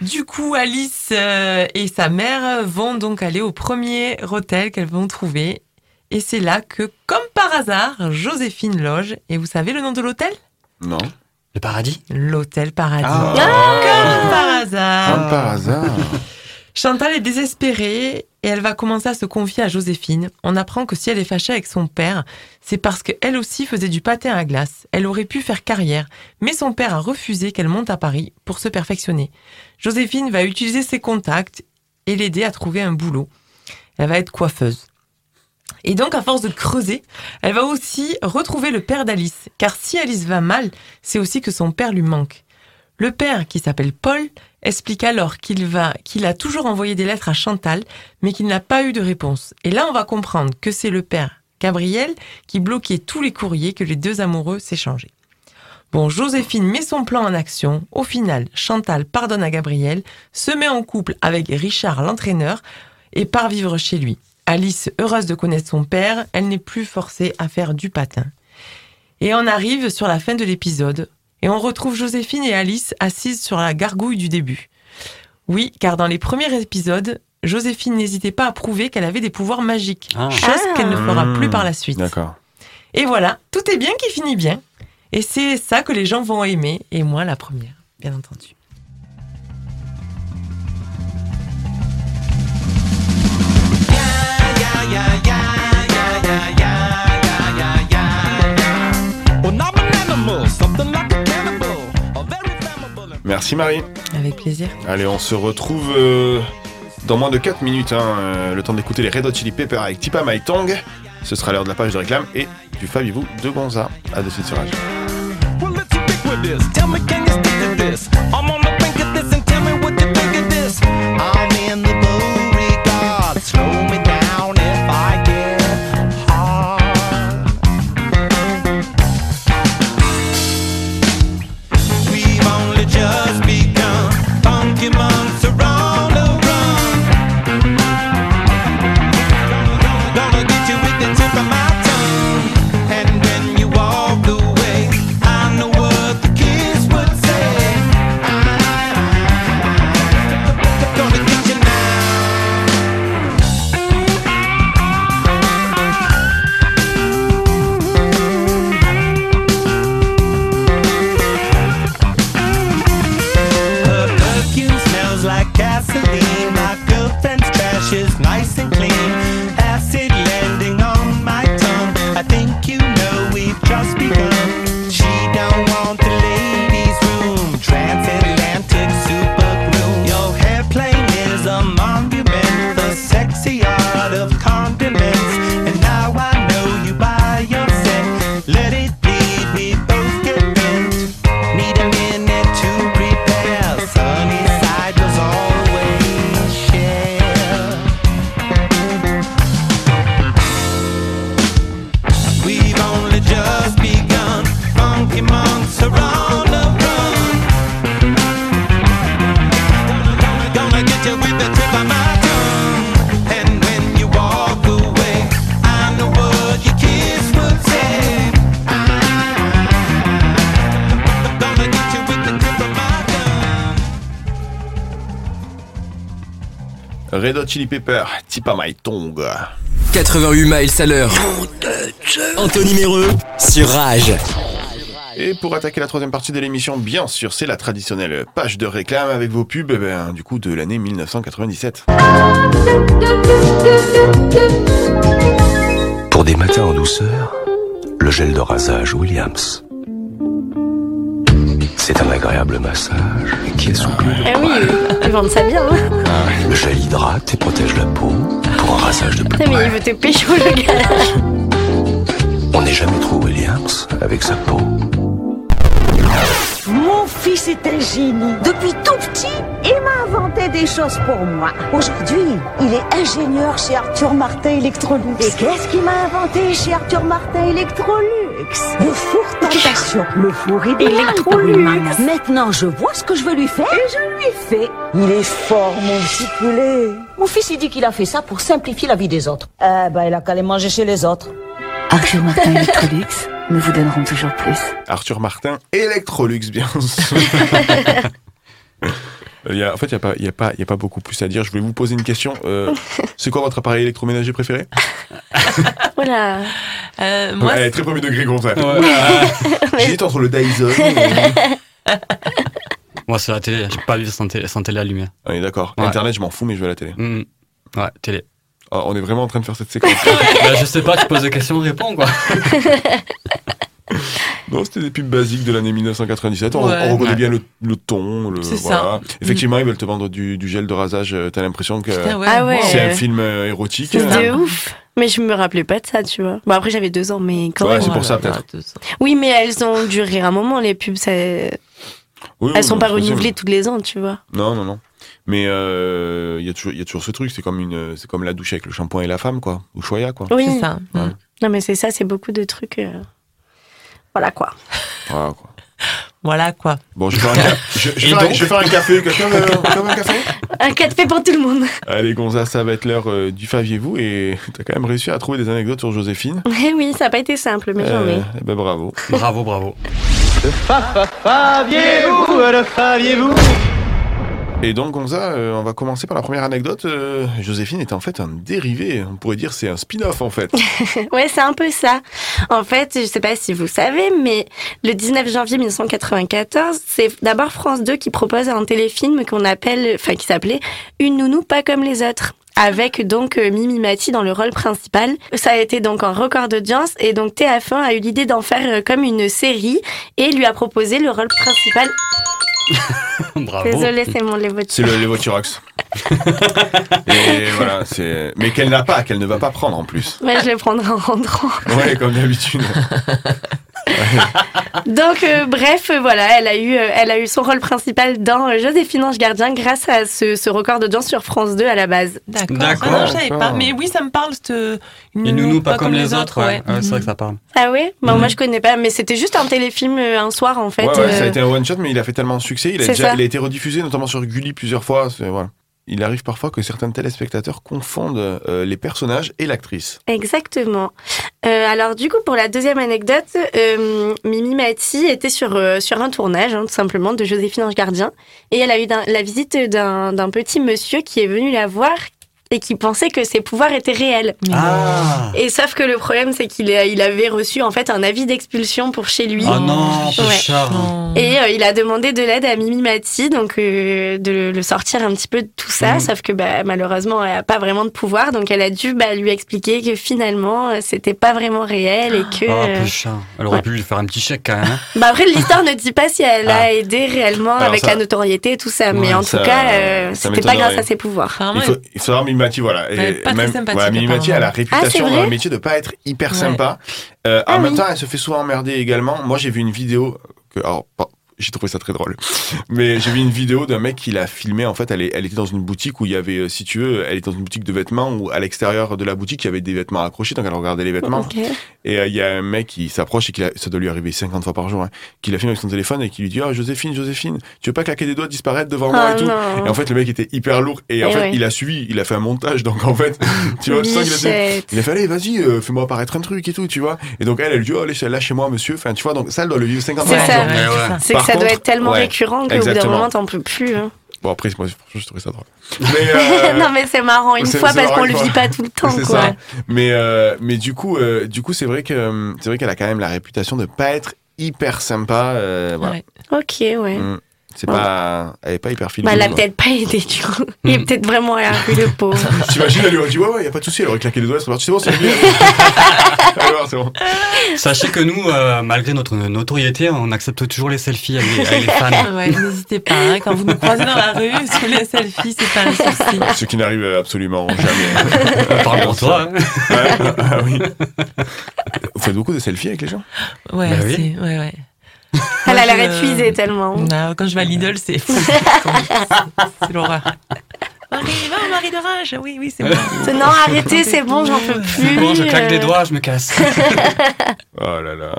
Du coup, Alice euh, et sa mère vont donc aller au premier hôtel qu'elles vont trouver. Et c'est là que, comme par hasard, Joséphine loge. Et vous savez le nom de l'hôtel? Non. Le paradis L'hôtel Paradis. Ah. Comme par hasard. Comme par hasard. Chantal est désespérée et elle va commencer à se confier à Joséphine. On apprend que si elle est fâchée avec son père, c'est parce qu'elle aussi faisait du patin à glace. Elle aurait pu faire carrière, mais son père a refusé qu'elle monte à Paris pour se perfectionner. Joséphine va utiliser ses contacts et l'aider à trouver un boulot. Elle va être coiffeuse. Et donc, à force de creuser, elle va aussi retrouver le père d'Alice. Car si Alice va mal, c'est aussi que son père lui manque. Le père, qui s'appelle Paul, explique alors qu'il va, qu'il a toujours envoyé des lettres à Chantal, mais qu'il n'a pas eu de réponse. Et là, on va comprendre que c'est le père, Gabriel, qui bloquait tous les courriers que les deux amoureux s'échangeaient. Bon, Joséphine met son plan en action. Au final, Chantal pardonne à Gabriel, se met en couple avec Richard l'entraîneur et part vivre chez lui. Alice, heureuse de connaître son père, elle n'est plus forcée à faire du patin. Et on arrive sur la fin de l'épisode et on retrouve Joséphine et Alice assises sur la gargouille du début. Oui, car dans les premiers épisodes, Joséphine n'hésitait pas à prouver qu'elle avait des pouvoirs magiques, Ah. chose qu'elle ne fera Mmh. plus par la suite. D'accord. Et voilà, tout est bien qui finit bien. Et c'est ça que les gens vont aimer, et moi la première, bien entendu. Merci Marie. Avec plaisir. Allez, on se retrouve euh, dans moins de 4 minutes. hein, euh, le temps d'écouter les Red Hot Chili Peppers avec Tipa My Tongue. Ce sera l'heure de la page de réclame et du Fabivou de Gonza. À de suite sur Hot Chili Pepper, Tipa My Tongue. 88 miles à l'heure. Anthony Méreux sur Rage. Et pour attaquer la troisième partie de l'émission, bien sûr, c'est la traditionnelle page de réclame avec vos pubs, eh ben, du coup, de l'année 1997. Pour des matins en douceur, le gel de rasage Williams. C'est un agréable massage qui assouplit le Ah oui, ils vendent ça bien. hein. Le gel hydrate et protège la peau pour un rasage de plus mais il veut te pécho le gars. On n'est jamais trop Williams avec sa peau. Mon fils est un génie. Depuis tout petit, il m'a inventé des choses pour moi. Aujourd'hui, il est ingénieur chez Arthur Martin Electrolux. Et qu'est-ce qu'il m'a inventé chez Arthur Martin Electrolux? Le four tentation. Le four. Maintenant, je vois ce que je veux lui faire et je lui fais. Il est fort, mon petit poulet. Mon fils, il dit qu'il a fait ça pour simplifier la vie des autres. Eh ben, il a qu'à aller manger chez les autres. Arthur Martin Electrolux, nous vous donnerons toujours plus. Arthur Martin, Electrolux, bien sûr. Il y a- en fait, il n'y a, pas- il y a, pas- il y a pas beaucoup plus à dire. Je voulais vous poser une question. Euh, c'est quoi votre appareil électroménager préféré? Voilà. Euh, moi, Elle est très premier degré, Gonza. Ouais. J'hésite entre le Dyson et... Moi, c'est la télé. Je peux pas vivre sans télé, sans télé allumée. On est d'accord. Ouais. Internet, je m'en fous, mais je veux la télé. Mm. Ouais, télé. Oh, on est vraiment en train de faire cette séquence. Bah, je sais pas, tu poses des questions, réponds quoi. Non, c'était des pubs basiques de l'année 1997. On, Ouais. on reconnaît Ouais. bien le, le ton. Le, voilà. ça. Effectivement, ils veulent te vendre du, du gel de rasage. euh, T'as l'impression que ouais. Ah ouais. c'est un film euh, érotique. C'est Euh, de ouf. Mais je me rappelais pas de ça, tu vois. Bon, après, j'avais deux ans, mais quand Ouais, même. c'est pour ça, peut-être. Oui, mais elles ont duré un moment, les pubs. Ça... oui, oui, Elles sont non, pas renouvelées tous les ans, tu vois. Non, non, non. Mais euh, il y, a toujours- il y a toujours ce truc. C'est comme, une, c'est comme la douche avec le shampoing et la femme, quoi. Ou Choya, quoi. Oui. C'est ça. Ouais. Mm. Non, mais c'est ça, c'est beaucoup de trucs. euh, Voilà quoi. Voilà, quoi. Voilà quoi. Bon, je vais faire un, je, faire un- donc je vais faire un café. Quelqu'un veut un café? Un café pour tout le monde. Allez, Gonza, ça va être l'heure euh, du Faviez-vous et t'as quand même réussi à trouver des anecdotes sur Joséphine. Eh oui, ça n'a pas été simple, mais j'en ai. Euh, eh ben, bravo. Bravo, bravo. Faviez-vous, le faviez-vous? Et donc, Gonza, euh, on va commencer par la première anecdote. Euh, Joséphine était en fait un dérivé. On pourrait dire c'est un spin-off en fait. ouais, c'est un peu ça. En fait, je sais pas si vous savez, mais le 19 janvier 1994, c'est d'abord France 2 qui propose un téléfilm qu'on appelle, enfin, qui s'appelait Une nounou pas comme les autres. Avec donc euh, Mimi Mati dans le rôle principal. Ça a été donc un record d'audience et donc TF1 a eu l'idée d'en faire euh, comme une série et lui a proposé le rôle principal. Bravo. Désolée, c'est mon les C'est le, les Voiturox. et voilà, c'est. Mais qu'elle n'a pas, qu'elle ne va pas prendre en plus. Ouais, je vais prendre en rentrant. Ouais, comme d'habitude. Donc euh, bref, euh, voilà, elle a eu, euh, elle a eu son rôle principal dans euh, Joséphine Ange Gardien grâce à ce, ce record d'audience sur France 2 à la base. D'accord. Ah non, je savais pas. Mais oui, ça me parle, cette. Une Et nounou, pas, comme, les autres, ouais. ouais. Ouais, c'est vrai que ça parle. Ah ouais? Bon, Mhm. moi je connais pas, mais c'était juste un téléfilm euh, un soir en fait. ouais, ouais, ça a euh, été un one-shot, mais il a fait tellement de succès. Il a, C'est déjà, ça. il a été rediffusé, notamment sur Gulli plusieurs fois. c'est- Voilà. Il arrive parfois que certains téléspectateurs confondent euh, les personnages et l'actrice. Exactement. Euh, alors du coup, pour la deuxième anecdote, euh, Mimi Mati était sur, sur un tournage, hein, tout simplement, de Joséphine Ange Gardien. Et elle a eu la visite d'un petit monsieur qui est venu la voir et qui pensait que ses pouvoirs étaient réels. Ah Et sauf que le problème, c'est qu'il il avait reçu en fait un avis d'expulsion pour chez lui. Oh non, Ouais. Et euh, il a demandé de l'aide à Mimi Mati, donc euh, de le sortir un petit peu de tout ça, Mhm. sauf que bah, malheureusement elle a pas vraiment de pouvoir, donc elle a dû bah, lui expliquer que finalement euh, c'était pas vraiment réel et que. Oh, euh. Elle aurait ouais. pu lui faire un petit chèque quand même. hein. Bah après l'histoire ne dit pas si elle a Ah. aidé réellement Alors avec ça- la notoriété et tout ça, mais en ça- tout cas euh, c'était pas grâce à ses pouvoirs. Il faut, il Mimi Mati, voilà. Est pas très Mimi Mati, elle a la réputation Ah, c'est dans le métier de pas être hyper Ouais. sympa. Euh, Ah en même temps, elle se fait souvent emmerder également. Moi, j'ai vu une vidéo que, alors, j'ai trouvé ça très drôle. Mais j'ai vu une vidéo d'un mec qui l'a filmé. En fait, elle, est- elle était dans une boutique où il y avait, euh, si tu veux, elle était dans une boutique de vêtements où à l'extérieur de la boutique, il y avait des vêtements accrochés. Donc, elle regardait les vêtements. Et euh, il y a un mec qui s'approche et qui a- ça doit lui arriver 50 fois par jour, hein, qui la filme avec son téléphone et qui lui dit Oh Joséphine, Joséphine, tu veux pas claquer des doigts, disparaître devant moi Ah et tout non. Et en fait, le mec était hyper lourd et en Eh fait, ouais. il a suivi, il a fait un montage. Donc en fait, tu vois, tu sens qu'il a dit- il a fait Allez, vas-y, euh, fais-moi apparaître un truc et tout, tu vois. Et donc elle, elle lui dit Oh, allez, lâchez-moi, monsieur. Enfin, tu vois, donc ça, elle doit le vivre 50 C'est fois par jour. Ouais, Par ça doit être tellement ouais, récurrent qu'au bout d'un moment t'en peux plus. hein. Bon, après, moi, franchement, je trouvais ça drôle. Mais, euh, non mais c'est marrant une fois parce qu'on le vit pas tout le temps quoi. ça. Mais, euh, mais du coup, euh, du coup, c'est vrai que c'est vrai qu'elle a quand même la réputation de pas être hyper sympa. euh, voilà. Ouais. Ok ouais. Mm. C'est Ouais. pas, elle est pas hyper filée. Bah, elle a peut-être pas aidé du coup. Il est peut-être vraiment à la rue le pauvre. T'imagines, elle lui aurait dit ouais, ouais, y a pas de souci, elle aurait claqué les doigts, elle serait partie, c'est bon, c'est bien. Alors, c'est bon. Sachez que nous, euh, malgré notre notoriété, on accepte toujours les selfies avec les, avec les fans. Ouais, n'hésitez pas. hein, quand vous nous croisez dans la rue, sur les selfies, c'est pas un souci. Ce qui n'arrive absolument jamais. Parle pour toi. hein. Ouais, ah oui. Vous faites beaucoup de selfies avec les gens? Ouais, Bah oui. c'est- ouais, ouais. Elle a l'air épuisée tellement. Non, quand je vais à Lidl, c'est fou. c'est l'horreur. Marie, va, Marie de rage. Oui, oui, c'est moi. Non, arrêtez, c'est bon, j'en peux plus. Bon, je claque des doigts, je me casse. Oh là là.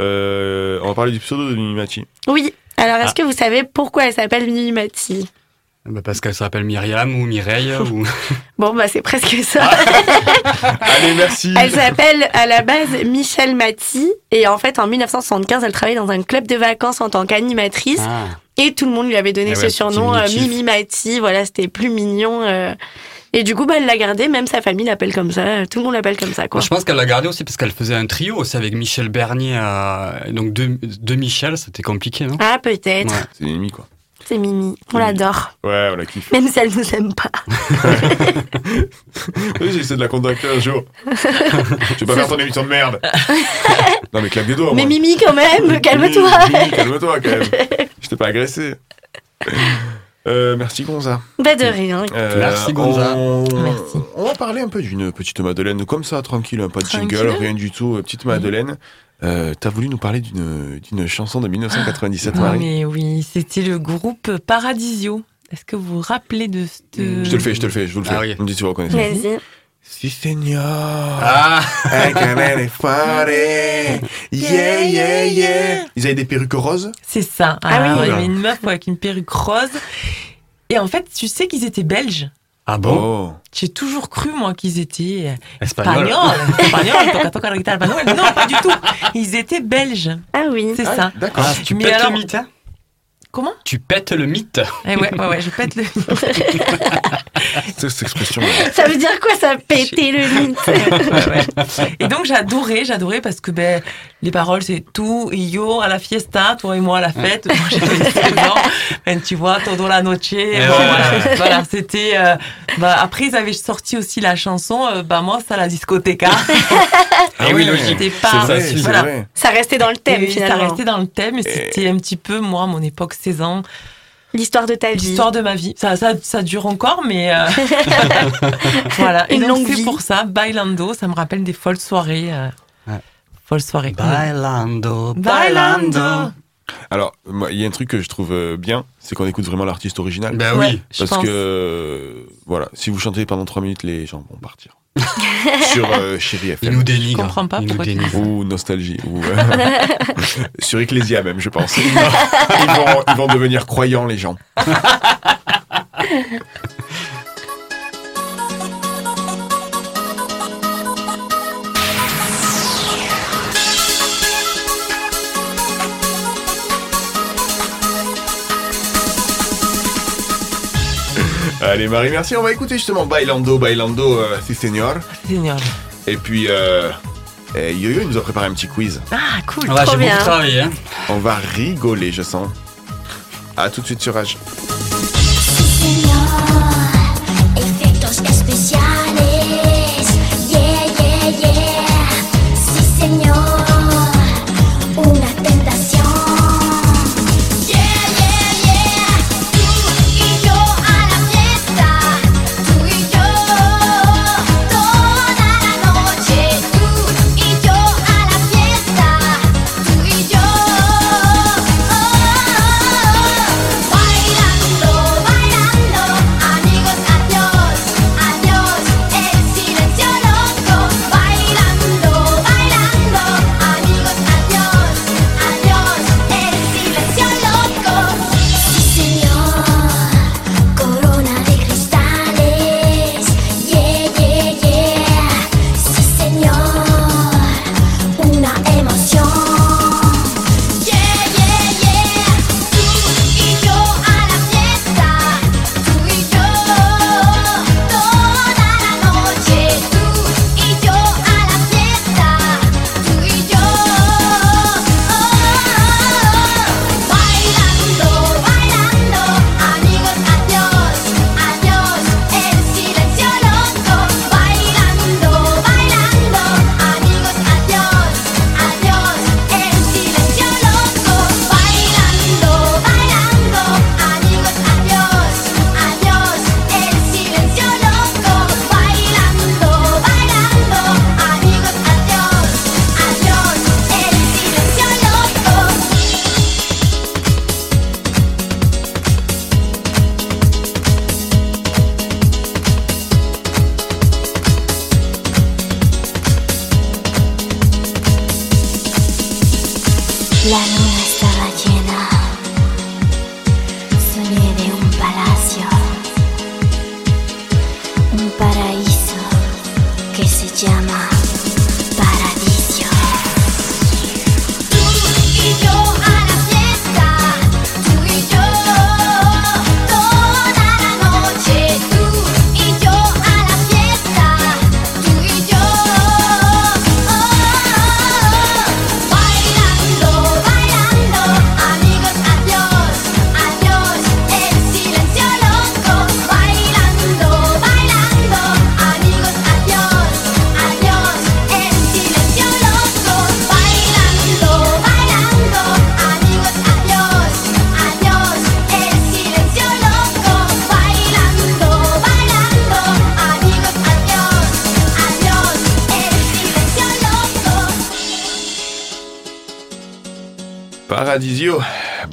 Euh, on va parler du pseudo de Mimimati. Oui. Alors, est-ce Ah. que vous savez pourquoi elle s'appelle Mimi Mati Bah, parce qu'elle s'appelle Myriam ou Mireille ou... Bon, bah, c'est presque ça. Allez, merci. Elle s'appelle à la base Michel Mati. Et en fait, en 1975, elle travaillait dans un club de vacances en tant qu'animatrice. Ah. Et tout le monde lui avait donné Eh ce ouais, surnom, euh. Mimi Mati. Voilà, c'était plus mignon. euh. Et du coup, bah, elle l'a gardé. Même sa famille l'appelle comme ça. Tout le monde l'appelle comme ça, quoi. Je pense qu'elle l'a gardé aussi parce qu'elle faisait un trio aussi avec Michel Bernier. euh, donc deux, deux Michel, c'était compliqué, non? Ah, peut-être. Ouais. C'est Mimi, quoi. C'est Mimi. On l'adore. Ouais, on la kiffe. Même si elle nous aime pas. Oui, j'ai essayé de la contacter un jour. Tu vas pas faire ton émission de merde. Non, mais claque des doigts. Mais moi. Mimi, quand même, calme-toi. Mimi, Calme-toi, quand même. Je t'ai pas agressé. Euh, merci, Gonza. Bah, de rien. Euh, Merci, Gonza. On... Merci. on va parler un peu d'une petite Madeleine, comme ça, tranquille, un pas de jingle, rien du tout, euh, petite Madeleine. Euh, T'as voulu nous parler d'une d'une chanson de 1997, Ah, Marie mais oui, c'était le groupe Paradisio. Est-ce que vous vous rappelez de ce. Je te le fais, je te le fais, je vous le fais. Ah oui. On me dit si vous reconnaissez. Vas-y. Si, señor. Ah. Yeah, yeah, yeah. Ils avaient des perruques roses C'est ça. Ah oui. Alors, Il y avait une meuf avec une perruque rose. Et en fait, tu sais qu'ils étaient belges. Ah bon J'ai toujours cru, moi, qu'ils étaient Espagnol. espagnols. Espagnols. Non, pas du tout. Ils étaient belges. Ah oui. C'est ça. D'accord. Ah, tu Mais pètes alors- le mythe, hein Comment Tu pètes le mythe. Eh ouais, ouais, ouais, je pète le. C'est cette expression. Ça veut dire quoi ça péter le mythe Et donc j'adorais, j'adorais parce que ben les paroles c'est tout et yo à la fiesta, toi et moi à la fête. Moi j'avais 16 ans, ben, tu vois, todo la noche. Bon, ouais. voilà, voilà, c'était. euh, bah, après ils avaient sorti aussi la chanson, euh, bah moi ça la discothèque. Ah oui, logique. C'était pas. C'est voilà. Ça restait dans le thème Et finalement. Ça restait dans le thème et c'était un petit peu moi mon époque 16 ans. L'histoire de ta vie. L'histoire de ma vie. Ça, ça, ça dure encore, mais euh, voilà. Et donc longue c'est vie. pour ça, Bailando, ça me rappelle des folles soirées. euh, Folles soirées. Bailando, Bailando. Alors, il y a un truc que je trouve euh, bien, c'est qu'on écoute vraiment l'artiste original. Ben oui. je Parce pense. que, euh, voilà, si vous chantez pendant 3 minutes, les gens vont partir. Sur euh, Chéri Il FM. nous Je dénigre. comprends pas Il nous pourquoi. Ou Nostalgie. Ou, euh, sur Ecclesia même, je pense. Ils vont, ils vont devenir croyants, les gens. Allez Marie, merci. On va écouter justement Bailando, Bailando, euh, si señor. Et puis, euh, eh, Yo-Yo il nous a préparé un petit quiz. Ah, cool. Ah, Trop j'ai bien. beaucoup travaillé. Hein. On va rigoler, je sens. À tout de suite sur Rage.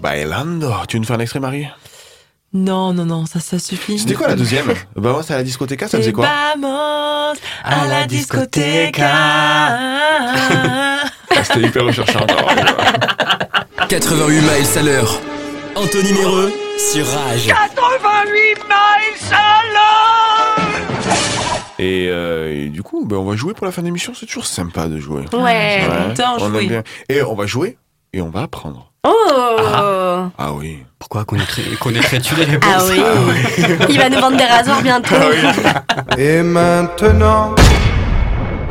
Bailando. Tu veux nous faire un extrait, Marie? Non, non, non, ça, ça suffit. C'était quoi la deuxième? Bah moi, c'est à la discothèque, ça faisait quoi? Vamos à la discothèque. Ah, C'était hyper recherché encore. 88 miles à l'heure. Anthony Méreux sur Rage. 88 miles à l'heure Et, euh, et du coup, ben, on va jouer pour la fin d'émission. C'est toujours sympa de jouer. Ouais. J'adore on aime jouer. bien. Et on va jouer et on va apprendre. Oh Ah oui. Pourquoi connaîtrais- connaîtrais-tu les réponses Ah oui. Il va nous vendre des rasoirs bientôt. Et maintenant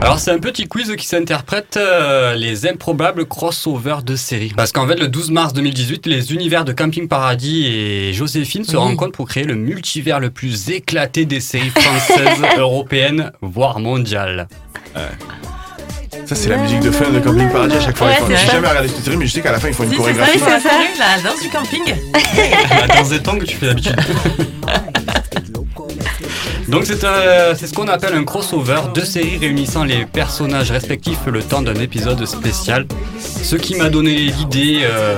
Alors c'est un petit quiz qui s'interprète euh, les improbables crossovers de séries. Parce qu'en fait le 12 mars 2018, les univers de Camping Paradis et Joséphine se Oui. rencontrent pour créer le multivers le plus éclaté des séries françaises, européennes, voire mondiales. Ça, c'est la musique de fin de Camping Paradis à chaque fois. Ouais, J'ai jamais regardé cette série, mais je sais qu'à la fin, ils font une Si, c'est ça, chorégraphie. oui, c'est ça. La danse du camping. La danse des tongs que tu fais d'habitude. Donc c'est euh, c'est ce qu'on appelle un crossover, deux séries réunissant les personnages respectifs le temps d'un épisode spécial. Ce qui m'a donné l'idée, euh,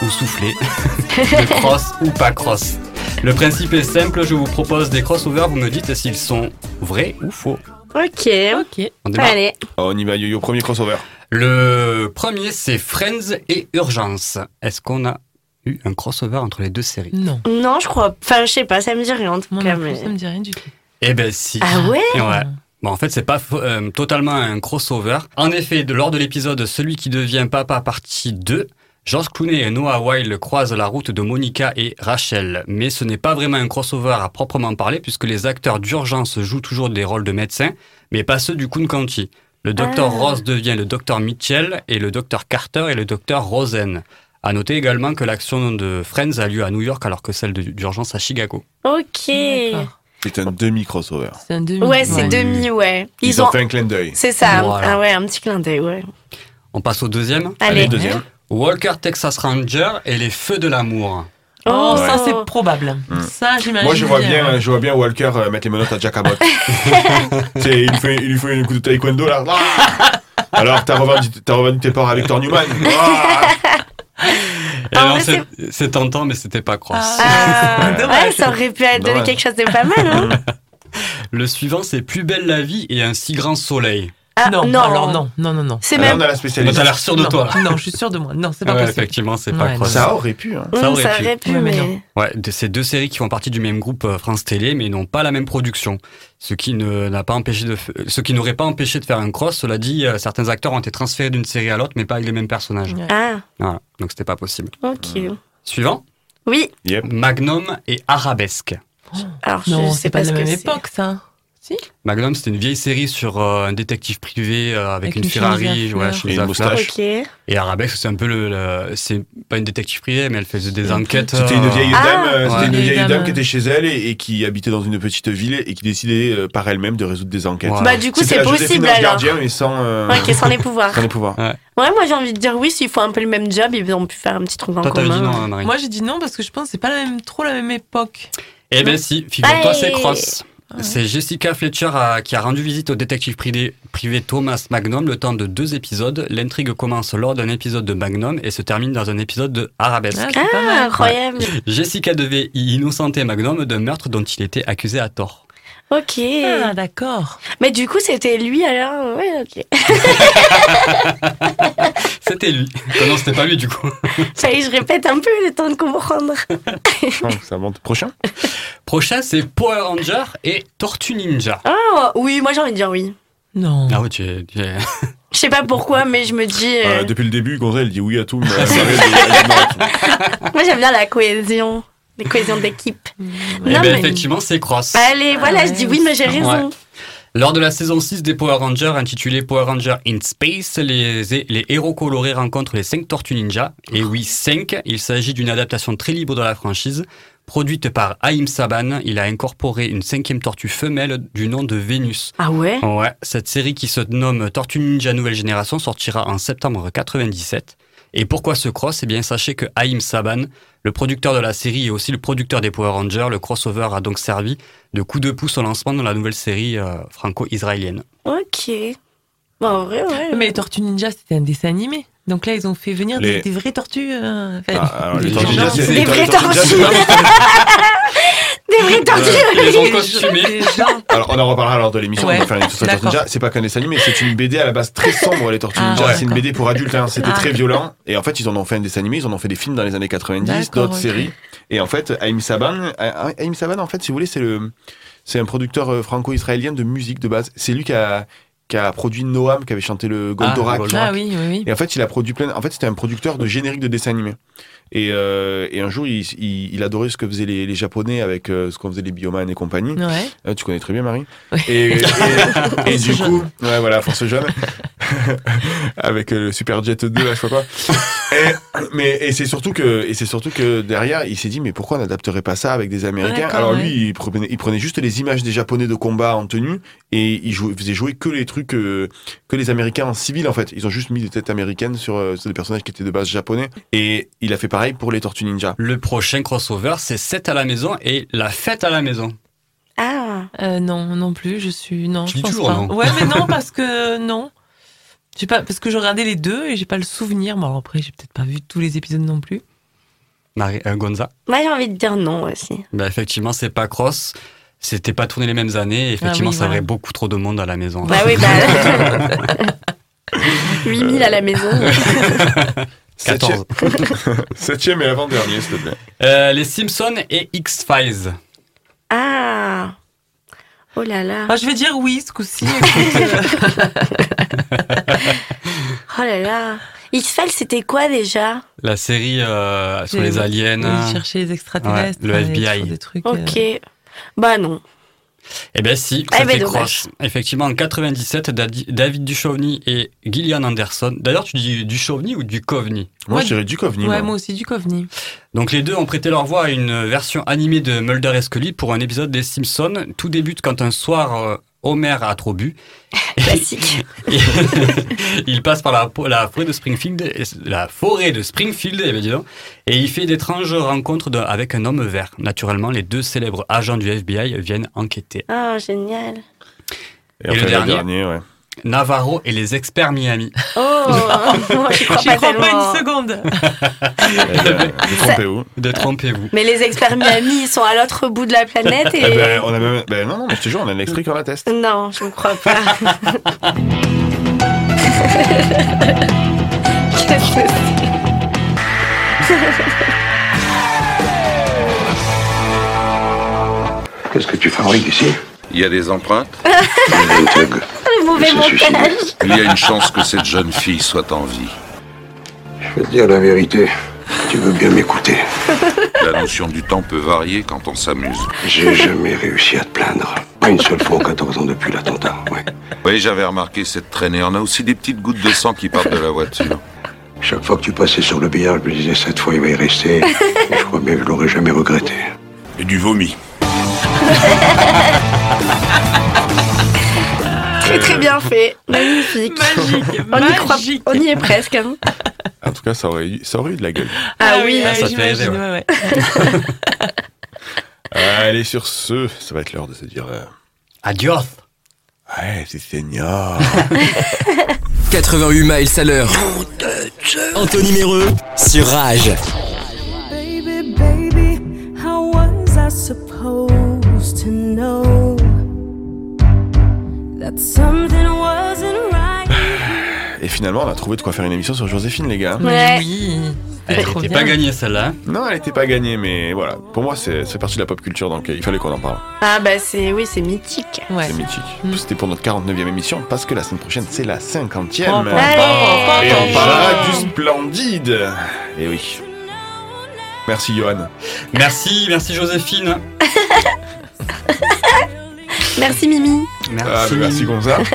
ou soufflé, de cross ou pas cross. Le principe est simple, je vous propose des crossovers, vous me dites s'ils sont vrais ou faux. Ok. Ok. On démarre. Allez. On y va, yo-yo, premier crossover. Le premier c'est Friends et Urgence. Est-ce qu'on a eu un crossover entre les deux séries? Non. Non, je crois. Enfin, je sais pas, ça me dit rien en tout Moi cas. non plus, mais- ça me dit rien du tout. Eh ben si. Ah ouais? Ouais. Bon, en fait, c'est pas euh, totalement un crossover. En effet, de, lors de l'épisode Celui qui devient papa partie 2, George Clooney et Noah Weil croisent la route de Monica et Rachel. Mais ce n'est pas vraiment un crossover à proprement parler, puisque les acteurs d'urgence jouent toujours des rôles de médecins, mais pas ceux du Coon County. Le docteur Ah. Ross devient le docteur Mitchell et le docteur Carter est le docteur Rosen. À noter également que l'action de Friends a lieu à New York alors que celle de- d'urgence à Chicago. Ok. C'est un demi-crossover. C'est un demi. Ouais, c'est demi, ouais. Ils, ont fait un clin d'œil. C'est ça. Voilà. Ah ouais, un petit clin d'œil, ouais. On passe au deuxième Allez. Allez, deuxième. Walker Texas Ranger et les feux de l'amour. Oh, Ouais. ça c'est probable. Ça, j'imagine. Moi, je vois bien. bien, je vois bien Walker euh, mettre les menottes à Jack Abbott. tu sais, il lui fait, il lui fait un coup de taekwondo là. Ah Alors, t'as revendu, t'as revendu tes parts à Victor Newman. Ah Et c'est- c'est tentant, mais c'était pas cross. Ah, Dommage. ouais, ça aurait pu Dommage. quelque chose de pas mal, hein. Le suivant, c'est Plus belle la vie et un si grand soleil. Ah, non, non. alors non, non, non, non. C'est même. on a la Mais spécialiste. T'as l'air sûr de non, toi. Non, je suis sûre de moi. Non, c'est pas Ouais, possible. effectivement, c'est pas Ouais, cross. Ça aurait pu. Hein. ça aurait ça pu. aurait pu, Ouais, mais non. Ouais, de ces deux séries qui font partie du même groupe euh, France Télé, mais n'ont pas la même production. Ce qui ne- n'a pas empêché de, f- ce qui n'aurait pas empêché de faire un cross. Cela dit, euh, certains acteurs ont été transférés d'une série à l'autre, mais pas avec les mêmes personnages. Ouais. Ah, Voilà. Donc c'était pas possible. ok. Suivant. Oui. Yep. Magnum et Arabesque. Alors, je Non, c'est pas de ce la même c'est. époque, ça. Si Magnum, c'était une vieille série sur euh, un détective privé euh, avec, Avec une une Ferrari, ouais, Et une moustache. Et Arabesque, c'est un peu le, le- c'est pas une détective privée, mais elle faisait des enquêtes. C'était une euh, vieille Ah. dame, c'était Ouais. une Vieille dame. dame qui était chez elle et, et qui habitait dans une petite ville et qui décidait euh, par elle-même de résoudre des enquêtes. Voilà. Bah, du coup, c'est possible alors. Gardien, mais sans, euh, Ouais, les pouvoirs. sans les pouvoirs. Ouais, moi j'ai envie de dire oui, s'ils font un peu le même job, ils ont pu faire un petit truc en commun. dit non, hein, Marie. Moi, j'ai dit non parce que je pense que c'est pas la même, trop la même époque. Eh ben si, figure-toi, c'est Cross. C'est Jessica Fletcher qui a rendu visite au détective privé, privé Thomas Magnum le temps de deux épisodes. L'intrigue commence lors d'un épisode de Magnum et se termine dans un épisode de Arabesque. Ah, Ah, incroyable. Jessica devait y innocenter Magnum d'un meurtre dont il était accusé à tort. Ok. Ah, d'accord. Mais du coup, c'était lui alors. Ouais, ok. C'était lui. Oh non, c'était pas lui du coup. Ça y est, je répète un peu le temps de comprendre. Ça monte. Prochain? Prochain, c'est Power Ranger et Tortue Ninja. Ah, oui, moi j'ai envie de dire oui. Non. Ah ouais, tu es... tu es- Je sais pas pourquoi, mais je me dis. euh, Euh, Depuis le début, Gonzalo, elle dit oui à tout. mais. Moi j'aime bien la cohésion. La cohésion d'équipe. Eh Non, ben, mais- effectivement, c'est Cross. Allez, voilà, je dis oui, mais j'ai Ouais. raison. Lors de la saison 6 des Power Rangers, intitulée Power Rangers in Space, les, les héros colorés rencontrent les 5 Tortues Ninja. Et oui, 5, il s'agit d'une adaptation très libre de la franchise. Produite par Haïm Saban, il a incorporé une cinquième tortue femelle du nom de Vénus. Ah ouais? Ouais, cette série qui se nomme Tortue Ninja Nouvelle Génération sortira en septembre 97. Et pourquoi ce cross? Eh bien, sachez que Haïm Saban, le producteur de la série et aussi le producteur des Power Rangers, le crossover a donc servi de coup de pouce au lancement de la nouvelle série euh, franco-israélienne. Ok. Bon, en vrai, ouais. Mais les Tortues Ninja, c'était un dessin animé. Donc là, ils ont fait venir Les- des, des vraies tortues. euh, enfin, Ah, alors, des Tortues gens- Des vraies Tortues tortues. tordues. Ils les ont costumés. Alors, on en reparlera lors de l'émission. Ouais, Tortues. C'est pas qu'un dessin animé, c'est une BD à la base très sombre, les Tortues Ah, Ninja. ouais, c'est une. BD pour adultes, hein. c'était Ah. très violent. Et en fait, ils en ont fait un dessin animé, ils en ont fait des films dans les années 90, D'accord, d'autres séries. Et en fait, Haïm Saban, euh, Haïm Saban, en fait, si vous voulez, c'est le, c'est un producteur euh, franco-israélien de musique de base. C'est lui qui a, qui a produit Noam, qui avait chanté le Goldorak. Ah oui, oui, oui. Et en fait, il a produit plein. En fait, c'était un producteur de générique de dessins animés. Et, euh, et un jour, il, il, il adorait ce que faisaient les, les Japonais avec euh, ce qu'on faisait les Bioman et compagnie. Ouais. Euh, tu connais très bien, Marie. Et, et, et du coup, ouais, voilà, Force Jeune. avec le Superjet 2, là, je sais pas mais, et c'est surtout que, et c'est surtout que derrière, il s'est dit, mais pourquoi on n'adapterait pas ça avec des Américains? Alors lui, il prenait, il prenait juste les images des Japonais de combat en tenue et il, jouait, faisait jouer que les trucs, que les Américains en civil, en fait. Ils ont juste mis des têtes américaines sur, sur des personnages qui étaient de base japonais. Et il a fait pareil pour les Tortues Ninja. Le prochain crossover, c'est 7 à la maison et la fête à la maison. Ah. Euh, non, non plus, je suis. Non, Tu je dis pense toujours pas. non. Ouais, mais non, parce que non. J'ai pas, parce que je regardais les deux et j'ai pas le souvenir. Bon, alors après, j'ai peut-être pas vu tous les épisodes non plus. Marie, euh, Gonza? Moi, j'ai envie de dire non aussi. bah, Effectivement, c'est pas cross. C'était pas tourné les mêmes années. Et effectivement, Ah oui, ça voilà. aurait beaucoup trop de monde à la maison. Bah oui, bah. 8000 à la maison. 14. Septième et avant-dernier, s'il te plaît. Euh, les Simpsons et X-Files. Ah. Oh là là. Ah, je vais dire oui ce coup-ci. Oh là là. X-Files, c'était quoi déjà? La série euh, sur les aliens. oui, chercher les extraterrestres. Ouais, le FBI. sur Des trucs, Ok. euh, Bah non. Eh ben si, Eh ça ben, fait. Effectivement, en 97, Dadi- David Duchovny et Gillian Anderson. D'ailleurs, tu dis Duchovny ou Duchovny? Moi, Ouais, je dirais Duchovny. Ouais, moi. moi aussi, du Covni. Donc les deux ont prêté leur voix à une version animée de Mulder et Scully pour un épisode des Simpsons. Tout débute quand un soir, euh, Homer a trop bu. Classique. Il passe par la, la forêt de Springfield, et- la forêt de Springfield, eh et il fait d'étranges rencontres de- avec un homme vert. Naturellement, les deux célèbres agents du FBI viennent enquêter. Oh, génial. Et, Et le dernier ouais. Navarro et les experts Miami. Oh, j'y crois pas crois pas une seconde. Eh ben, Détrompez-vous. Détrompez-vous. Mais les experts Miami, ils sont à l'autre bout de la planète et... Eh ben, on a même... ben, non, non, mais je te jure, on a un extrait qu'on atteste. Non, je ne crois pas. Qu'est-ce que Qu'est-ce que tu fabriques ici? Il y a des empreintes Le mauvais montage. Il y a une chance que cette jeune fille soit en vie. Je vais te dire la vérité. Tu veux bien m'écouter. La notion du temps peut varier quand on s'amuse. J'ai jamais réussi à te plaindre. Pas une seule fois en 14 ans depuis l'attentat. Ouais. Oui, j'avais remarqué cette traînée. On a aussi des petites gouttes de sang qui partent de la voiture. Chaque fois que tu passais sur le billard, je me disais cette fois il va y rester. Je crois bien que je l'aurais jamais regretté. Et du vomi. Très très bien fait. Magnifique. Magique, On y, croit, magique. on y est presque. hein. En tout cas, ça aurait eu, ça aurait eu de la gueule. Ah oui, Ah, ça fait j'imagine, rêver, ouais. ouais, ouais. Allez, sur ce, ça va être l'heure de se dire... euh, Adios. Ouais, c'est Seigneur. 88 miles à l'heure. Anthony Méreux sur Rage. Baby, baby, how was I supposed to know? Et finalement, on a trouvé de quoi faire une émission sur Joséphine, les gars. Mais Ouais. oui. Elle n'était bien. pas gagnée celle-là. Non, elle n'était pas gagnée, mais voilà. Pour moi, c'est partie de la pop culture, donc euh, il fallait qu'on en parle. Ah bah c'est oui, c'est mythique. Ouais. C'est mythique. C'était pour notre 49e émission, parce que la semaine prochaine, c'est la 50e. Pom, pom, Et pom, on pom, parlera pom. du splendide. Et oui. Merci, Johan. Merci, merci Joséphine. Merci Mimi. Merci. Ah, mais merci, Gonza.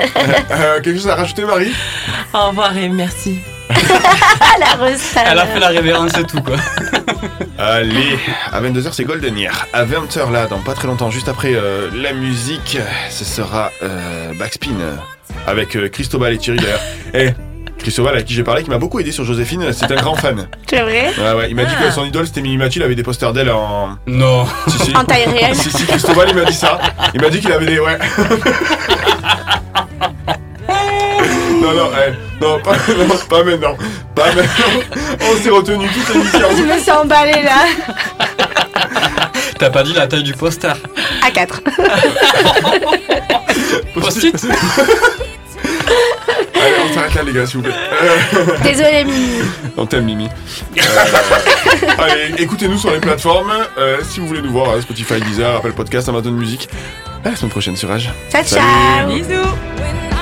Euh, quelque chose à rajouter, Marie Au revoir et merci. La recette. Elle a fait la révérence et tout quoi. Allez, à 22h, c'est Golden Year. À 20h, là, dans pas très longtemps, juste après euh, la musique, ce sera euh, Backspin euh, avec euh, Cristobal et Thierry d'ailleurs. Eh, Cristobal, à qui j'ai parlé, qui m'a beaucoup aidé sur Joséphine, c'est un grand fan. C'est vrai Ouais, ouais, il m'a dit Ah. que son idole c'était Mimi Mathieu, il avait des posters d'elle en. Non. Si, si. En taille réelle. Si, si, Cristobal, il m'a dit ça. Il m'a dit qu'il avait des. Ouais. non, non, eh, non, pas, non, pas maintenant. Pas maintenant. On s'est retenu toute l'émission. Je me suis emballée là. t'as pas dit la taille du poster. A4. Post-it Allez, on s'arrête là, les gars, s'il vous plaît. Euh, Désolé, Mimi. On t'aime, Mimi. Euh, allez, écoutez-nous sur les plateformes. Euh, si vous voulez nous voir, euh, Spotify, Deezer, Apple Podcast, Amazon Music. À la semaine prochaine sur Rage. Ciao, Salut. ciao. Bisous.